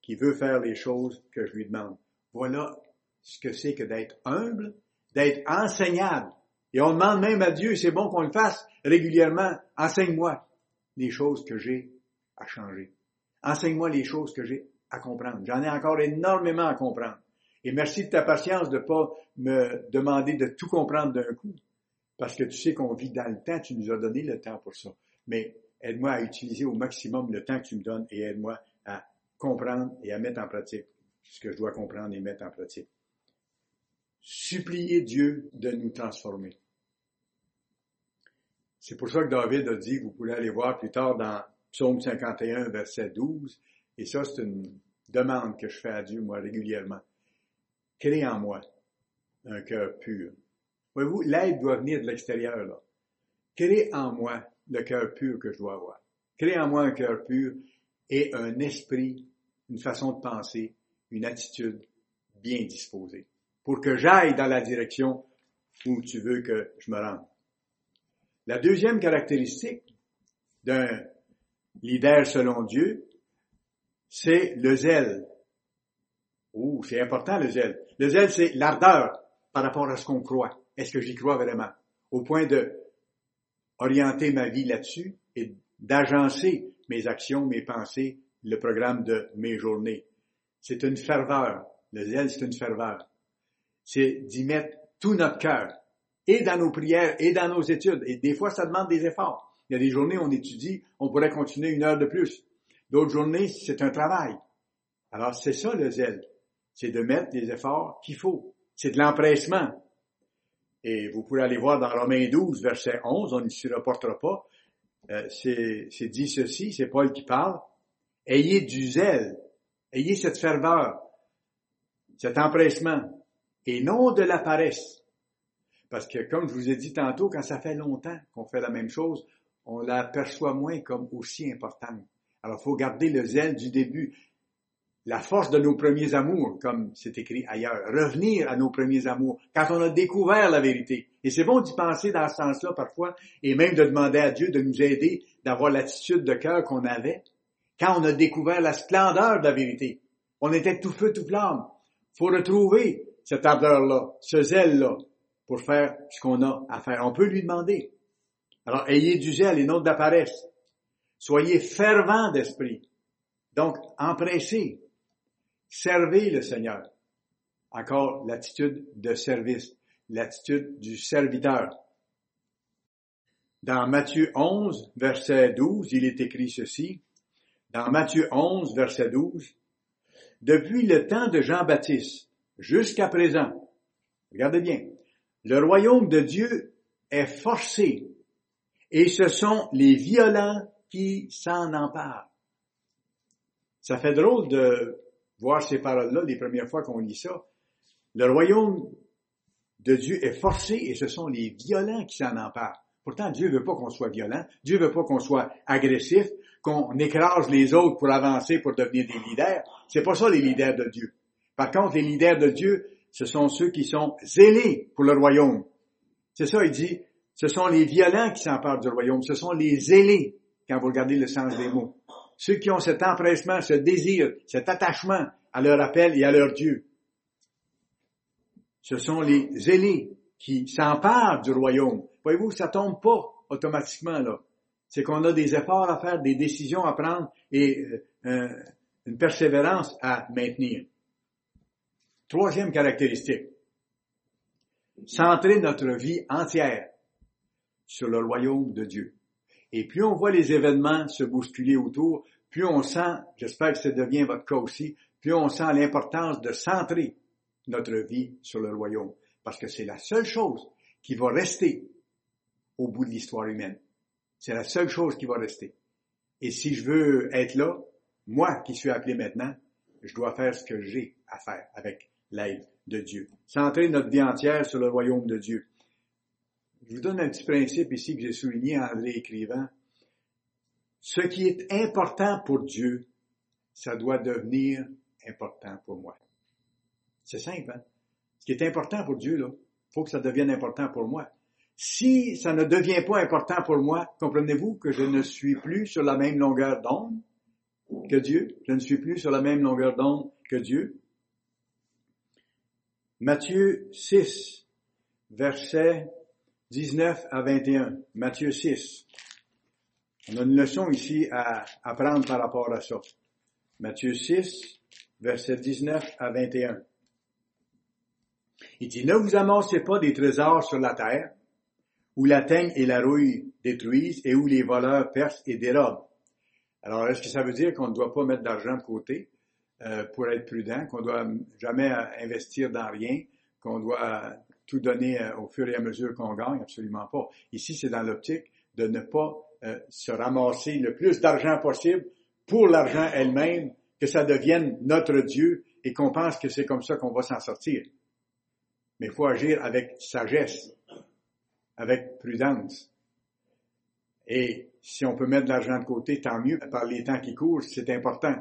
qui veut faire les choses que je lui demande. Voilà ce que c'est que d'être humble, d'être enseignable. Et on demande même à Dieu, c'est bon qu'on le fasse régulièrement, enseigne-moi les choses que j'ai à changer. Enseigne-moi les choses que j'ai à comprendre. J'en ai encore énormément à comprendre. Et merci de ta patience de pas me demander de tout comprendre d'un coup. Parce que tu sais qu'on vit dans le temps, tu nous as donné le temps pour ça. Mais aide-moi à utiliser au maximum le temps que tu me donnes et aide-moi à comprendre et à mettre en pratique ce que je dois comprendre et mettre en pratique. Supplier Dieu de nous transformer. C'est pour ça que David a dit, vous pouvez aller voir plus tard dans Psaume 51, verset 12, et ça c'est une demande que je fais à Dieu, moi, régulièrement. Crée en moi un cœur pur. Voyez-vous, l'aide doit venir de l'extérieur, là. Crée en moi le cœur pur que je dois avoir. Crée en moi un cœur pur et un esprit, une façon de penser, une attitude bien disposée, pour que j'aille dans la direction où tu veux que je me rende. La deuxième caractéristique d'un leader selon Dieu, c'est le zèle. Oh, c'est important le zèle. Le zèle, c'est l'ardeur par rapport à ce qu'on croit. Est-ce que j'y crois vraiment? Au point de orienter ma vie là-dessus et d'agencer mes actions, mes pensées, le programme de mes journées. C'est une ferveur. Le zèle, c'est une ferveur. C'est d'y mettre tout notre cœur, et dans nos prières, et dans nos études. Et des fois, ça demande des efforts. Il y a des journées où on étudie, on pourrait continuer une heure de plus. D'autres journées, c'est un travail. Alors, c'est ça le zèle. C'est de mettre les efforts qu'il faut. C'est de l'empressement. Et vous pouvez aller voir dans Romains 12, verset 11, on ne s'y reportera pas. Euh, c'est dit ceci, c'est Paul qui parle. Ayez du zèle, ayez cette ferveur, cet empressement, et non de la paresse. Parce que, comme je vous ai dit tantôt, quand ça fait longtemps qu'on fait la même chose, on la perçoit moins comme aussi importante. Alors, il faut garder le zèle du début, la force de nos premiers amours, comme c'est écrit ailleurs, revenir à nos premiers amours, quand on a découvert la vérité. Et c'est bon d'y penser dans ce sens-là parfois, et même de demander à Dieu de nous aider d'avoir l'attitude de cœur qu'on avait quand on a découvert la splendeur de la vérité. On était tout feu, tout flamme. faut retrouver cette ardeur-là, ce zèle-là, pour faire ce qu'on a à faire. On peut lui demander. Alors, ayez du zèle et non de la paresse. Soyez fervents d'esprit. Donc, empressés. Servez le Seigneur. Encore l'attitude de service, l'attitude du serviteur. Dans Matthieu 11, verset 12, il est écrit ceci. Dans Matthieu 11, verset 12, Depuis le temps de Jean-Baptiste jusqu'à présent, regardez bien, le royaume de Dieu est forcé et ce sont les violents qui s'en emparent. Ça fait drôle de voir ces paroles-là les premières fois qu'on lit ça. Le royaume de Dieu est forcé et ce sont les violents qui s'en emparent. Pourtant, Dieu veut pas qu'on soit violent. Dieu veut pas qu'on soit agressif, qu'on écrase les autres pour avancer, pour devenir des leaders. C'est pas ça les leaders de Dieu. Par contre, les leaders de Dieu, ce sont ceux qui sont zélés pour le royaume. C'est ça, il dit, ce sont les violents qui s'emparent du royaume, ce sont les zélés, quand vous regardez le sens des mots. ceux qui ont cet empressement, ce désir, cet attachement à leur appel et à leur Dieu. Ce sont les zélés qui s'emparent du royaume. Voyez-vous, ça tombe pas automatiquement là. C'est qu'on a des efforts à faire, des décisions à prendre et euh, une persévérance à maintenir. Troisième caractéristique. Centrer notre vie entière sur le royaume de Dieu. Et plus on voit les événements se bousculer autour, plus on sent, j'espère que ça devient votre cas aussi, plus on sent l'importance de centrer notre vie sur le royaume. Parce que c'est la seule chose qui va rester au bout de l'histoire humaine. C'est la seule chose qui va rester. Et si je veux être là, moi qui suis appelé maintenant, je dois faire ce que j'ai à faire avec l'aide de Dieu. Centrer notre vie entière sur le royaume de Dieu. Je vous donne un petit principe ici que j'ai souligné en André écrivant. Ce qui est important pour Dieu, ça doit devenir important pour moi. C'est simple, hein? Ce qui est important pour Dieu, là, faut que ça devienne important pour moi. Si ça ne devient pas important pour moi, comprenez-vous que je ne suis plus sur la même longueur d'onde que Dieu? Je ne suis plus sur la même longueur d'onde que Dieu. Matthieu 6, verset 19 à 21. Matthieu 6. On a une leçon ici à apprendre par rapport à ça. Matthieu 6, verset 19 à 21. Il dit, ne vous amassez pas des trésors sur la terre, où la teigne et la rouille détruisent et où les voleurs percent et dérobent. Alors, est-ce que ça veut dire qu'on ne doit pas mettre d'argent de côté euh, pour être prudent, qu'on doit jamais investir dans rien, qu'on doit tout donner euh, au fur et à mesure qu'on gagne? Absolument pas. Ici, c'est dans l'optique de ne pas euh, se ramasser le plus d'argent possible pour l'argent elle-même, que ça devienne notre Dieu et qu'on pense que c'est comme ça qu'on va s'en sortir. Mais il faut agir avec sagesse, avec prudence. Et si on peut mettre de l'argent de côté, tant mieux. Par les temps qui courent, c'est important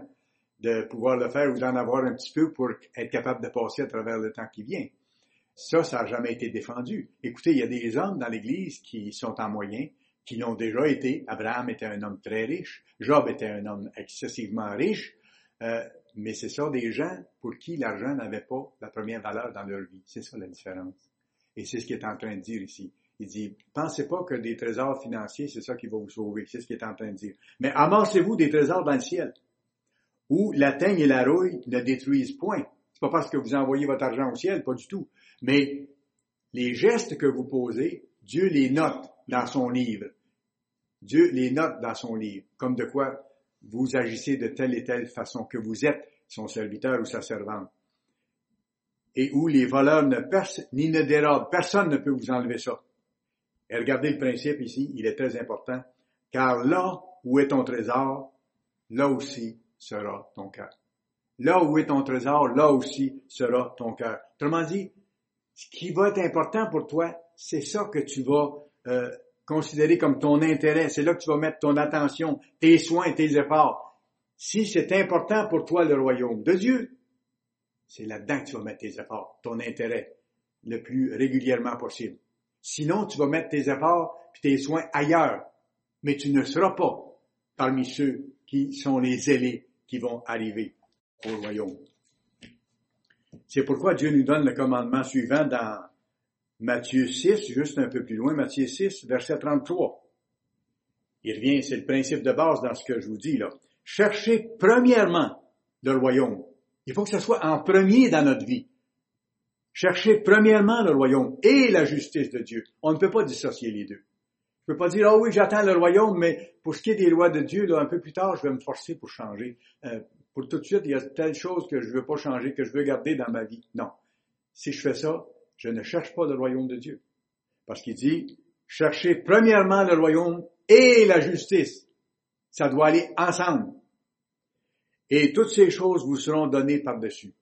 de pouvoir le faire ou d'en avoir un petit peu pour être capable de passer à travers le temps qui vient. Ça, ça n'a jamais été défendu. Écoutez, il y a des hommes dans l'Église qui sont en moyen, qui l'ont déjà été. Abraham était un homme très riche. Job était un homme excessivement riche. Euh, mais c'est ça des gens pour qui l'argent n'avait pas la première valeur dans leur vie. C'est ça la différence. Et c'est ce qu'il est en train de dire ici. Il dit, pensez pas que des trésors financiers, c'est ça qui va vous sauver. C'est ce qu'il est en train de dire. Mais amassez-vous des trésors dans le ciel, où la teigne et la rouille ne détruisent point. C'est pas parce que vous envoyez votre argent au ciel, pas du tout. Mais les gestes que vous posez, Dieu les note dans son livre. Dieu les note dans son livre. Comme de quoi vous agissez de telle et telle façon, que vous êtes son serviteur ou sa servante. Et où les voleurs ne percent ni ne dérobent. Personne ne peut vous enlever ça. Et regardez le principe ici, il est très important. Car là où est ton trésor, là aussi sera ton cœur. Là où est ton trésor, là aussi sera ton cœur. Autrement dit, ce qui va être important pour toi, c'est ça que tu vas euh, considérer comme ton intérêt. C'est là que tu vas mettre ton attention, tes soins, tes efforts. Si c'est important pour toi le royaume de Dieu, c'est là-dedans que tu vas mettre tes efforts, ton intérêt, le plus régulièrement possible. Sinon, tu vas mettre tes efforts et tes soins ailleurs, mais tu ne seras pas parmi ceux qui sont les zélés qui vont arriver au royaume. C'est pourquoi Dieu nous donne le commandement suivant dans Matthieu 6, juste un peu plus loin, Matthieu 6, verset 33. Il revient, c'est le principe de base dans ce que je vous dis là. Cherchez premièrement le royaume. Il faut que ce soit en premier dans notre vie. Cherchez premièrement le royaume et la justice de Dieu. On ne peut pas dissocier les deux. Je ne peux pas dire, ah oui, j'attends le royaume, mais pour ce qui est des lois de Dieu, un peu plus tard, je vais me forcer pour changer. Euh, pour tout de suite, il y a telle chose que je veux pas changer, que je veux garder dans ma vie. Non. Si je fais ça, je ne cherche pas le royaume de Dieu. Parce qu'il dit, cherchez premièrement le royaume et la justice. Ça doit aller ensemble. Et toutes ces choses vous seront données par-dessus.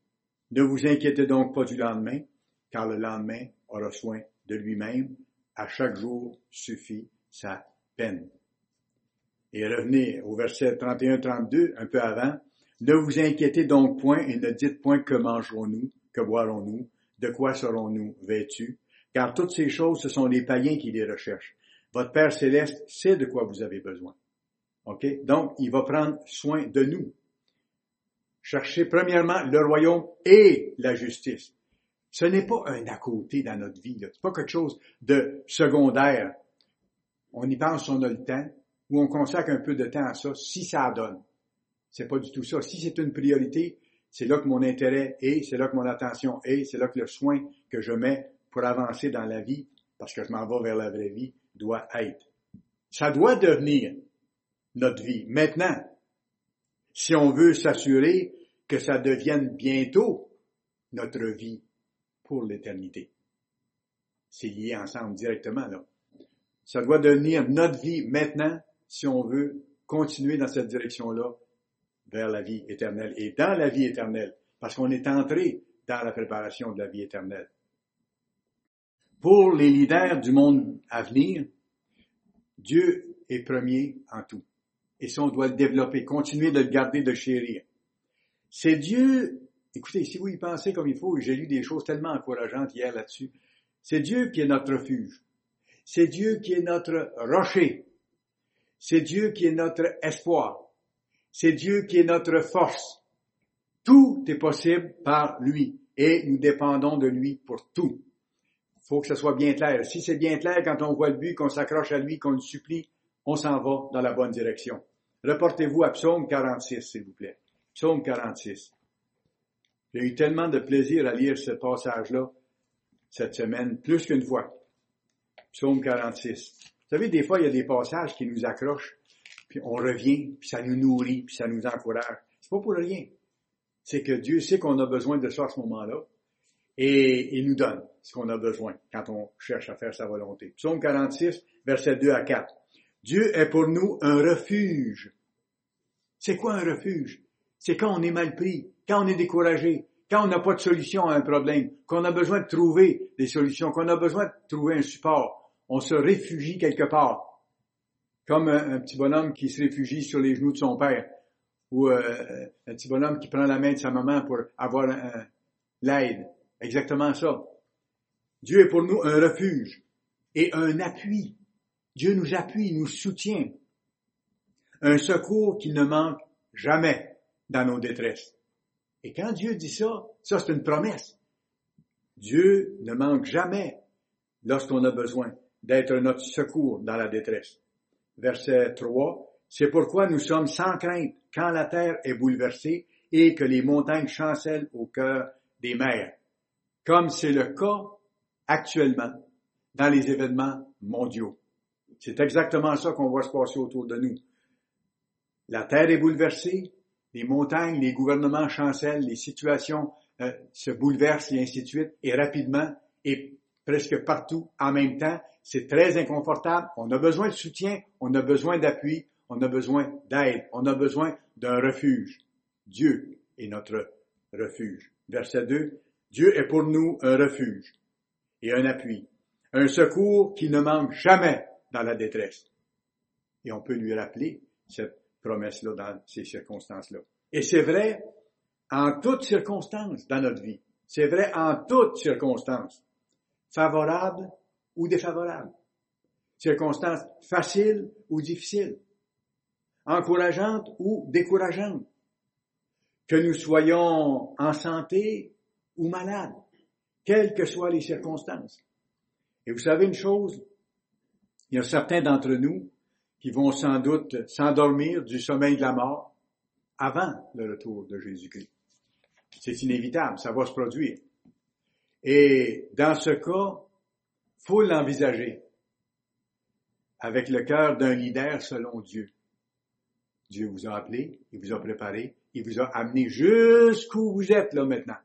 Ne vous inquiétez donc pas du lendemain, car le lendemain aura soin de lui-même. À chaque jour suffit sa peine. Et revenez au verset 31-32, un peu avant. Ne vous inquiétez donc point et ne dites point que mangerons-nous, que boirons-nous, de quoi serons-nous vêtus, car toutes ces choses, ce sont les païens qui les recherchent. Votre Père céleste sait de quoi vous avez besoin. OK? Donc, il va prendre soin de nous. Cherchez premièrement le royaume et la justice. Ce n'est pas un à côté dans notre vie. Ce n'est pas quelque chose de secondaire. On y pense, on a le temps, ou on consacre un peu de temps à ça, si ça donne. C'est pas du tout ça. Si c'est une priorité, c'est là que mon intérêt est, c'est là que mon attention est, c'est là que le soin que je mets pour avancer dans la vie, parce que je m'en vais vers la vraie vie, doit être. Ça doit devenir notre vie. Maintenant, si on veut s'assurer que ça devienne bientôt notre vie pour l'éternité. C'est lié ensemble directement, là. Ça doit devenir notre vie maintenant si on veut continuer dans cette direction-là vers la vie éternelle et dans la vie éternelle, parce qu'on est entré dans la préparation de la vie éternelle. Pour les leaders du monde à venir, Dieu est premier en tout. Et ça, on doit le développer, continuer de le garder, de le chérir. C'est Dieu, écoutez, si vous y pensez comme il faut, j'ai lu des choses tellement encourageantes hier là-dessus, c'est Dieu qui est notre refuge. C'est Dieu qui est notre rocher. C'est Dieu qui est notre espoir. C'est Dieu qui est notre force. Tout est possible par lui et nous dépendons de lui pour tout. Il faut que ce soit bien clair. Si c'est bien clair quand on voit le but, qu'on s'accroche à lui, qu'on le supplie, on s'en va dans la bonne direction. Reportez-vous à Psaume 46, s'il vous plaît. Psaume 46. J'ai eu tellement de plaisir à lire ce passage-là cette semaine, plus qu'une fois. Psaume 46. Vous savez, des fois, il y a des passages qui nous accrochent puis on revient, puis ça nous nourrit, puis ça nous encourage. C'est pas pour rien. C'est que Dieu sait qu'on a besoin de ça à ce moment-là, et il nous donne ce qu'on a besoin quand on cherche à faire sa volonté. Psaume 46, versets 2 à 4. Dieu est pour nous un refuge. C'est quoi un refuge? C'est quand on est mal pris, quand on est découragé, quand on n'a pas de solution à un problème, qu'on a besoin de trouver des solutions, qu'on a besoin de trouver un support. On se réfugie quelque part comme un, petit bonhomme qui se réfugie sur les genoux de son père, ou euh, un petit bonhomme qui prend la main de sa maman pour avoir l'aide. Exactement ça. Dieu est pour nous un refuge et un appui. Dieu nous appuie, nous soutient. Un secours qui ne manque jamais dans nos détresses. Et quand Dieu dit ça, ça c'est une promesse. Dieu ne manque jamais lorsqu'on a besoin d'être notre secours dans la détresse verset 3, c'est pourquoi nous sommes sans crainte quand la terre est bouleversée et que les montagnes chancellent au cœur des mers, comme c'est le cas actuellement dans les événements mondiaux. C'est exactement ça qu'on voit se passer autour de nous. La terre est bouleversée, les montagnes, les gouvernements chancellent, les situations euh, se bouleversent et ainsi de suite, et rapidement, et presque partout en même temps, c'est très inconfortable. On a besoin de soutien, on a besoin d'appui, on a besoin d'aide, on a besoin d'un refuge. Dieu est notre refuge. Verset 2. Dieu est pour nous un refuge et un appui, un secours qui ne manque jamais dans la détresse. Et on peut lui rappeler cette promesse-là dans ces circonstances-là. Et c'est vrai en toutes circonstances dans notre vie. C'est vrai en toutes circonstances. Favorable ou défavorables, circonstances faciles ou difficiles, encourageantes ou décourageantes, que nous soyons en santé ou malades, quelles que soient les circonstances. Et vous savez une chose, il y a certains d'entre nous qui vont sans doute s'endormir du sommeil de la mort avant le retour de Jésus-Christ. C'est inévitable, ça va se produire. Et dans ce cas, faut l'envisager avec le cœur d'un leader selon Dieu. Dieu vous a appelé, il vous a préparé, il vous a amené jusqu'où vous êtes là maintenant.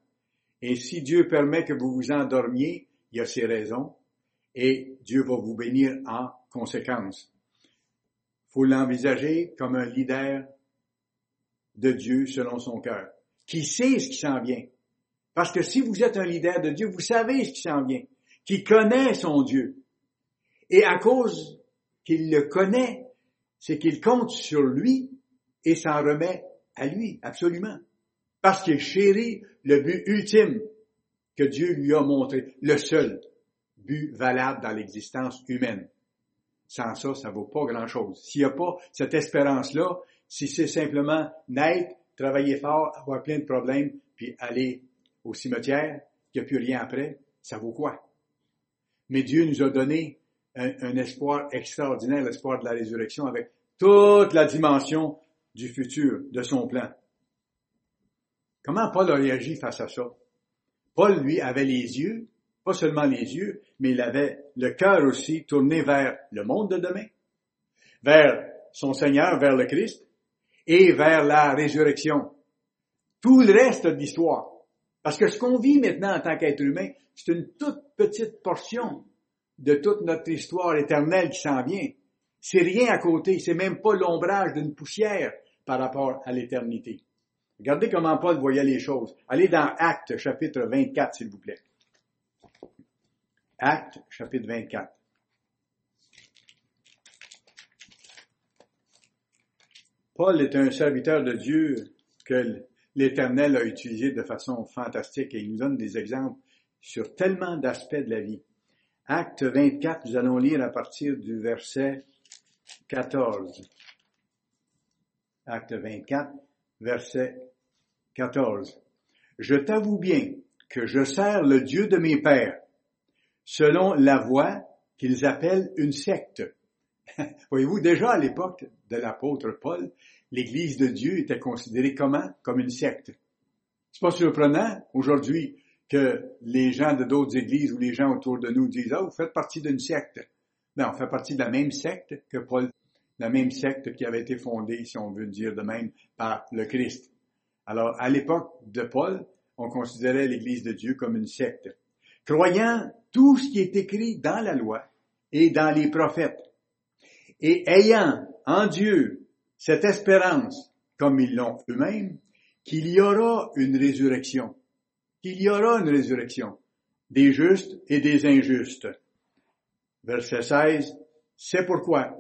Et si Dieu permet que vous vous endormiez, il y a ses raisons, et Dieu va vous bénir en conséquence. Faut l'envisager comme un leader de Dieu selon son cœur, qui sait ce qui s'en vient. Parce que si vous êtes un leader de Dieu, vous savez ce qui s'en vient qui connaît son Dieu. Et à cause qu'il le connaît, c'est qu'il compte sur lui et s'en remet à lui, absolument. Parce qu'il chérit le but ultime que Dieu lui a montré, le seul but valable dans l'existence humaine. sans ça, ça vaut pas grand-chose. S'il n'y a pas cette espérance-là, si c'est simplement naître, travailler fort, avoir plein de problèmes, puis aller au cimetière, qu'il n'y a plus rien après, ça vaut quoi? Mais Dieu nous a donné un, un espoir extraordinaire, l'espoir de la résurrection, avec toute la dimension du futur, de son plan. Comment Paul a réagi face à ça? Paul, lui, avait les yeux, pas seulement les yeux, mais il avait le cœur aussi tourné vers le monde de demain, vers son Seigneur, vers le Christ, et vers la résurrection. Tout le reste de l'histoire. Parce que ce qu'on vit maintenant en tant qu'être humain, c'est une toute petite portion de toute notre histoire éternelle qui s'en vient. C'est rien à côté, c'est même pas l'ombrage d'une poussière par rapport à l'éternité. Regardez comment Paul voyait les choses. Allez dans Actes chapitre 24, s'il vous plaît. Actes chapitre 24. Paul est un serviteur de Dieu que l'Éternel a utilisé de façon fantastique et il nous donne des exemples sur tellement d'aspects de la vie. Acte 24, nous allons lire à partir du verset 14. Acte 24, verset 14. Je t'avoue bien que je sers le Dieu de mes pères, selon la voie qu'ils appellent une secte. Voyez-vous, déjà à l'époque de l'apôtre Paul, l'Église de Dieu était considérée comment? Comme une secte. C'est pas surprenant aujourd'hui que les gens de d'autres églises ou les gens autour de nous disent, ah, vous faites partie d'une secte. Non, on fait partie de la même secte que Paul la même secte qui avait été fondée, si on veut dire de même, par le Christ. Alors, à l'époque de Paul, on considérait l'Église de Dieu comme une secte, croyant tout ce qui est écrit dans la loi et dans les prophètes, et ayant en Dieu cette espérance, comme ils l'ont eux-mêmes, qu'il y aura une résurrection, qu'il y aura une résurrection des justes et des injustes. Verset 16, c'est pourquoi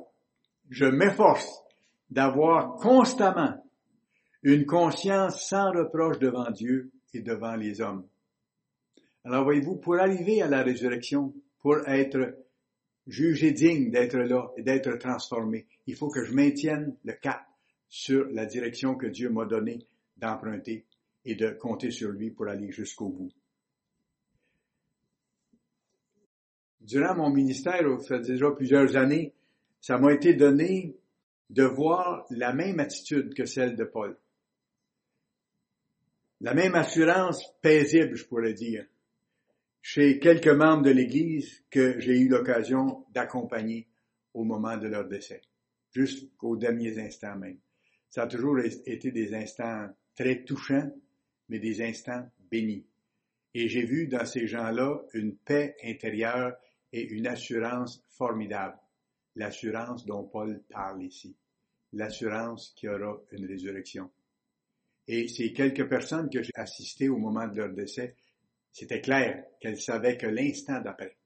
je m'efforce d'avoir constamment une conscience sans reproche devant Dieu et devant les hommes. Alors voyez-vous, pour arriver à la résurrection, pour être jugé digne d'être là et d'être transformé, il faut que je maintienne le cap sur la direction que Dieu m'a donnée d'emprunter et de compter sur lui pour aller jusqu'au bout. Durant mon ministère, ça fait déjà plusieurs années, ça m'a été donné de voir la même attitude que celle de Paul. La même assurance paisible, je pourrais dire, chez quelques membres de l'Église que j'ai eu l'occasion d'accompagner au moment de leur décès, jusqu'aux derniers instants même. Ça a toujours été des instants très touchants, mais des instants bénis. Et j'ai vu dans ces gens-là une paix intérieure et une assurance formidable l'assurance dont Paul parle ici, l'assurance qu'il y aura une résurrection. Et ces quelques personnes que j'ai assistées au moment de leur décès, c'était clair qu'elles savaient que l'instant d'après,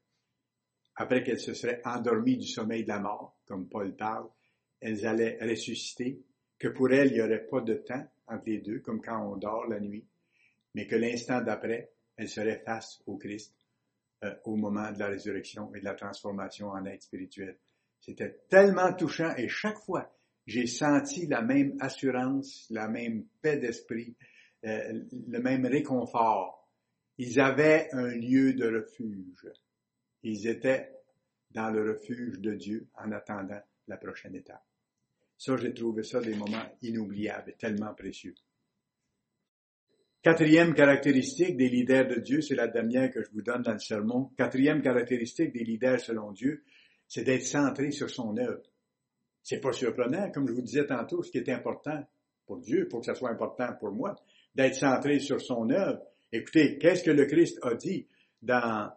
après qu'elles se seraient endormies du sommeil de la mort, comme Paul parle, elles allaient ressusciter, que pour elles, il n'y aurait pas de temps entre les deux, comme quand on dort la nuit, mais que l'instant d'après, elles seraient face au Christ euh, au moment de la résurrection et de la transformation en être spirituel. C'était tellement touchant et chaque fois, j'ai senti la même assurance, la même paix d'esprit, euh, le même réconfort. Ils avaient un lieu de refuge. Ils étaient dans le refuge de Dieu en attendant la prochaine étape. Ça, j'ai trouvé ça des moments inoubliables, tellement précieux. Quatrième caractéristique des leaders de Dieu, c'est la dernière que je vous donne dans le sermon. Quatrième caractéristique des leaders selon Dieu, c'est d'être centré sur son œuvre. C'est pas surprenant, comme je vous disais tantôt, ce qui est important pour Dieu, pour que ça soit important pour moi, d'être centré sur son œuvre. Écoutez, qu'est-ce que le Christ a dit dans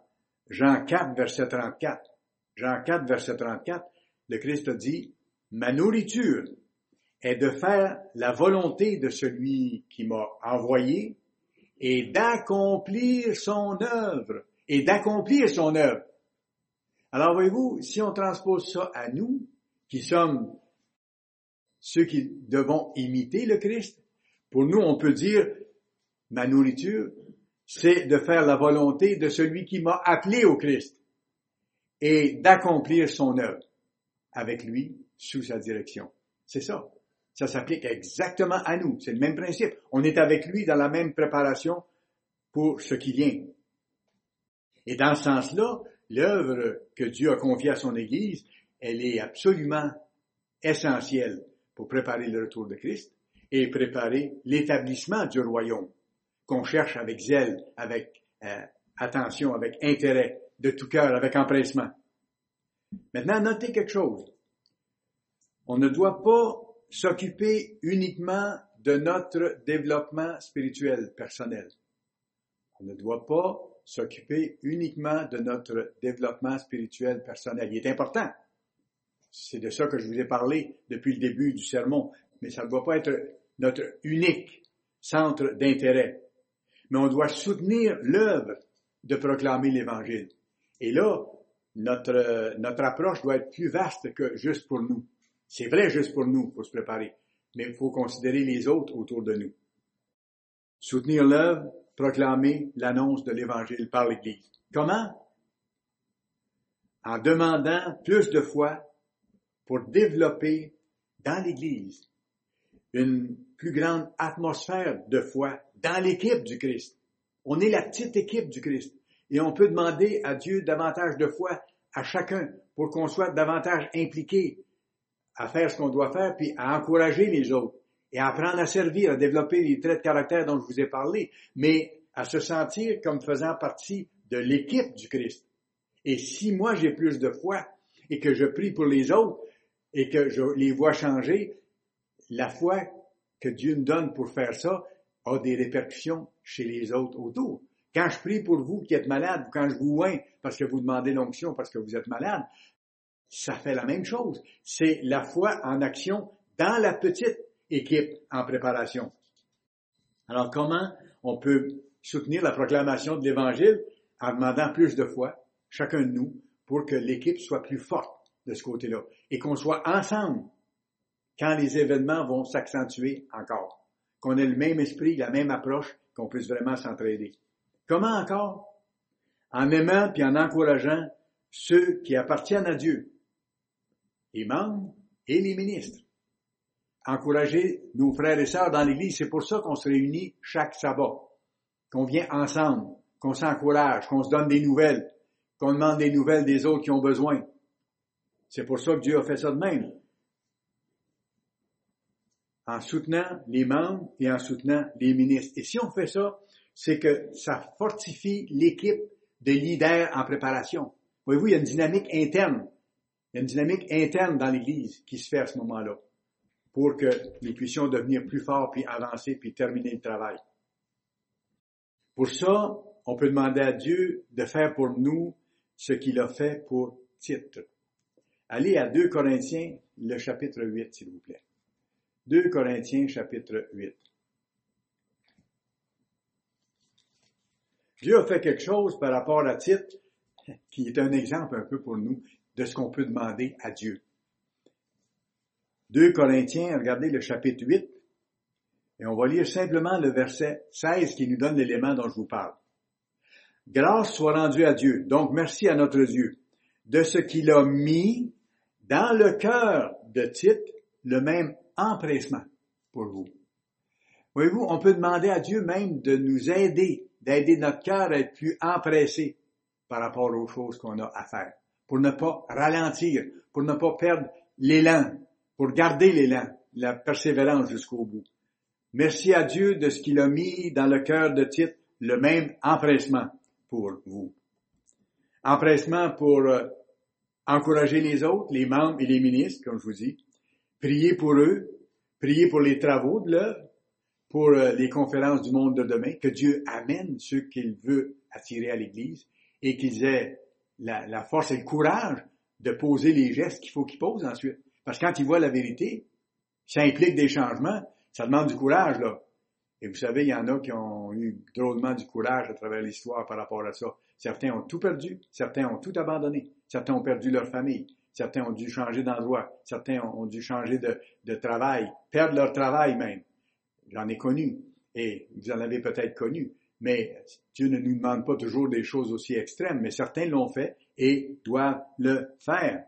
Jean 4, verset 34? Jean 4, verset 34, le Christ a dit, ma nourriture est de faire la volonté de celui qui m'a envoyé et d'accomplir son œuvre. Et d'accomplir son œuvre. Alors voyez-vous, si on transpose ça à nous, qui sommes ceux qui devons imiter le Christ, pour nous, on peut dire, ma nourriture, c'est de faire la volonté de celui qui m'a appelé au Christ et d'accomplir son œuvre. avec lui sous sa direction. C'est ça. Ça s'applique exactement à nous. C'est le même principe. On est avec lui dans la même préparation pour ce qui vient. Et dans ce sens-là, l'œuvre que Dieu a confiée à son Église, elle est absolument essentielle pour préparer le retour de Christ et préparer l'établissement du royaume qu'on cherche avec zèle, avec euh, attention, avec intérêt, de tout cœur, avec empressement. Maintenant, notez quelque chose. On ne doit pas s'occuper uniquement de notre développement spirituel personnel. On ne doit pas s'occuper uniquement de notre développement spirituel personnel. Il est important. C'est de ça que je vous ai parlé depuis le début du sermon, mais ça ne doit pas être notre unique centre d'intérêt. Mais on doit soutenir l'œuvre de proclamer l'Évangile. Et là, notre, notre approche doit être plus vaste que juste pour nous. C'est vrai juste pour nous, pour se préparer, mais il faut considérer les autres autour de nous. Soutenir l'œuvre, proclamer l'annonce de l'Évangile par l'Église. Comment? En demandant plus de foi pour développer dans l'Église une plus grande atmosphère de foi dans l'équipe du Christ. On est la petite équipe du Christ. Et on peut demander à Dieu davantage de foi à chacun pour qu'on soit davantage impliqué à faire ce qu'on doit faire, puis à encourager les autres et à apprendre à servir, à développer les traits de caractère dont je vous ai parlé, mais à se sentir comme faisant partie de l'équipe du Christ. Et si moi j'ai plus de foi et que je prie pour les autres et que je les vois changer, la foi que Dieu me donne pour faire ça a des répercussions chez les autres autour. Quand je prie pour vous qui êtes malade, quand je vous oins parce que vous demandez l'onction parce que vous êtes malade, ça fait la même chose. C'est la foi en action dans la petite équipe en préparation. Alors comment on peut soutenir la proclamation de l'Évangile en demandant plus de foi, chacun de nous, pour que l'équipe soit plus forte de ce côté-là et qu'on soit ensemble quand les événements vont s'accentuer encore, qu'on ait le même esprit, la même approche, qu'on puisse vraiment s'entraider. Comment encore? En aimant puis en encourageant ceux qui appartiennent à Dieu, les membres et les ministres. Encourager nos frères et sœurs dans l'Église, c'est pour ça qu'on se réunit chaque sabbat, qu'on vient ensemble, qu'on s'encourage, qu'on se donne des nouvelles, qu'on demande des nouvelles des autres qui ont besoin. C'est pour ça que Dieu a fait ça de même. En soutenant les membres et en soutenant les ministres. Et si on fait ça, c'est que ça fortifie l'équipe de leaders en préparation. Voyez-vous, il y a une dynamique interne il y a une dynamique interne dans l'Église qui se fait à ce moment-là pour que nous puissions devenir plus forts, puis avancer, puis terminer le travail. Pour ça, on peut demander à Dieu de faire pour nous ce qu'il a fait pour Tite. Allez à 2 Corinthiens, le chapitre 8, s'il vous plaît. 2 Corinthiens, chapitre 8. Dieu a fait quelque chose par rapport à Tite qui est un exemple un peu pour nous de ce qu'on peut demander à Dieu. 2 Corinthiens, regardez le chapitre 8, et on va lire simplement le verset 16 qui nous donne l'élément dont je vous parle. Grâce soit rendue à Dieu, donc merci à notre Dieu, de ce qu'il a mis dans le cœur de Tite le même empressement pour vous. Voyez-vous, on peut demander à Dieu même de nous aider, d'aider notre cœur à être plus empressé par rapport aux choses qu'on a à faire pour ne pas ralentir, pour ne pas perdre l'élan, pour garder l'élan, la persévérance jusqu'au bout. Merci à Dieu de ce qu'il a mis dans le cœur de Tite, le même empressement pour vous. Empressement pour euh, encourager les autres, les membres et les ministres, comme je vous dis. Prier pour eux, prier pour les travaux de l'œuvre, pour euh, les conférences du monde de demain, que Dieu amène ceux qu'il veut attirer à l'Église et qu'ils aient la, force et le courage de poser les gestes qu'il faut qu'ils posent ensuite. Parce que quand ils voient la vérité, ça implique des changements, ça demande du courage, là. Et vous savez, il y en a qui ont eu drôlement du courage à travers l'histoire par rapport à ça. Certains ont tout perdu, certains ont tout abandonné, certains ont perdu leur famille, certains ont dû changer d'endroit, certains ont, dû changer de, travail, perdre leur travail même. J'en ai connu, et vous en avez peut-être connu. Mais Dieu ne nous demande pas toujours des choses aussi extrêmes, mais certains l'ont fait et doivent le faire.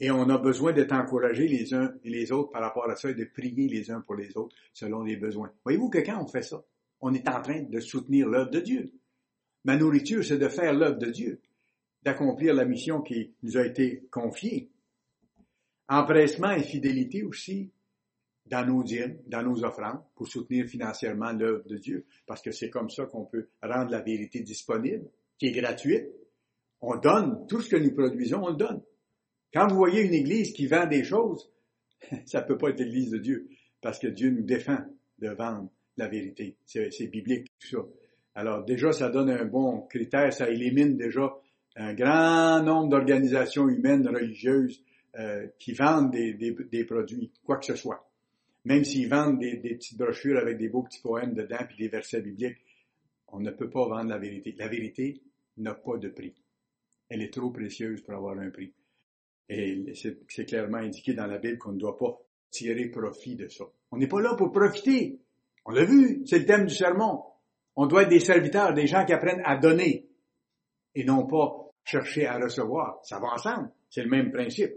Et on a besoin d'être encouragés les uns et les autres par rapport à ça et de prier les uns pour les autres selon les besoins. Voyez-vous que quand on fait ça, on est en train de soutenir l'œuvre de Dieu. Ma nourriture, c'est de faire l'œuvre de Dieu, d'accomplir la mission qui nous a été confiée. Empressement et fidélité aussi dans nos dîmes, dans nos offrandes, pour soutenir financièrement l'œuvre de Dieu, parce que c'est comme ça qu'on peut rendre la vérité disponible, qui est gratuite. On donne tout ce que nous produisons, on le donne. Quand vous voyez une église qui vend des choses, ça peut pas être l'église de Dieu, parce que Dieu nous défend de vendre la vérité. C'est biblique, tout ça. Alors déjà, ça donne un bon critère, ça élimine déjà un grand nombre d'organisations humaines, religieuses, euh, qui vendent des, des, produits, quoi que ce soit. Même s'ils vendent des, des, petites brochures avec des beaux petits poèmes dedans, puis des versets bibliques, on ne peut pas vendre la vérité. La vérité n'a pas de prix. Elle est trop précieuse pour avoir un prix. Et c'est clairement indiqué dans la Bible qu'on ne doit pas tirer profit de ça. On n'est pas là pour profiter. On l'a vu, c'est le thème du sermon. On doit être des serviteurs, des gens qui apprennent à donner et non pas chercher à recevoir. Ça va ensemble. C'est le même principe.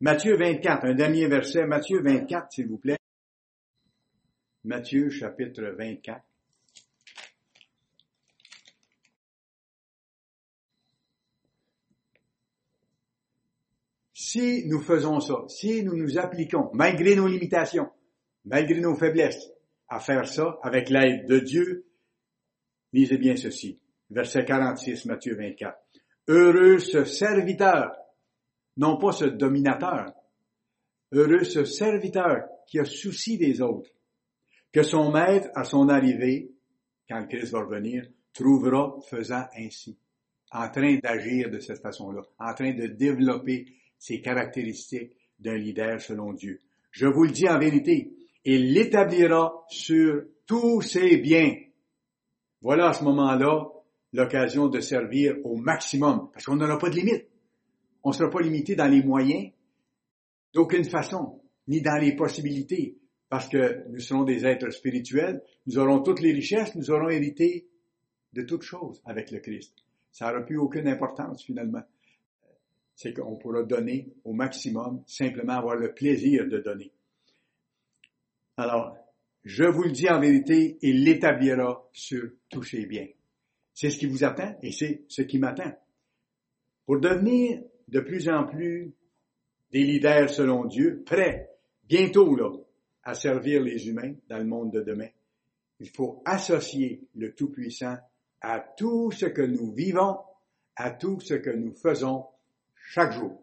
Matthieu 24, un dernier verset. Matthieu 24, s'il vous plaît. Matthieu chapitre 24. Si nous faisons ça, si nous nous appliquons, malgré nos limitations, malgré nos faiblesses, à faire ça avec l'aide de Dieu, lisez bien ceci. Verset 46, Matthieu 24. Heureux ce serviteur, non pas ce dominateur, heureux ce serviteur qui a souci des autres, que son maître, à son arrivée, quand le Christ va revenir, trouvera faisant ainsi, en train d'agir de cette façon-là, en train de développer ces caractéristiques d'un leader selon Dieu. Je vous le dis en vérité, il l'établira sur tous ses biens. Voilà à ce moment-là l'occasion de servir au maximum, parce qu'on n'aura pas de limite. On ne sera pas limité dans les moyens d'aucune façon, ni dans les possibilités, parce que nous serons des êtres spirituels, nous aurons toutes les richesses, nous aurons hérité de toutes choses avec le Christ. Ça n'aura plus aucune importance finalement c'est qu'on pourra donner au maximum, simplement avoir le plaisir de donner. Alors, je vous le dis en vérité, il l'établira sur tous ses biens. C'est ce qui vous attend et c'est ce qui m'attend. Pour devenir de plus en plus des leaders selon Dieu, prêts, bientôt là, à servir les humains dans le monde de demain, il faut associer le Tout-Puissant à tout ce que nous vivons, à tout ce que nous faisons chaque jour.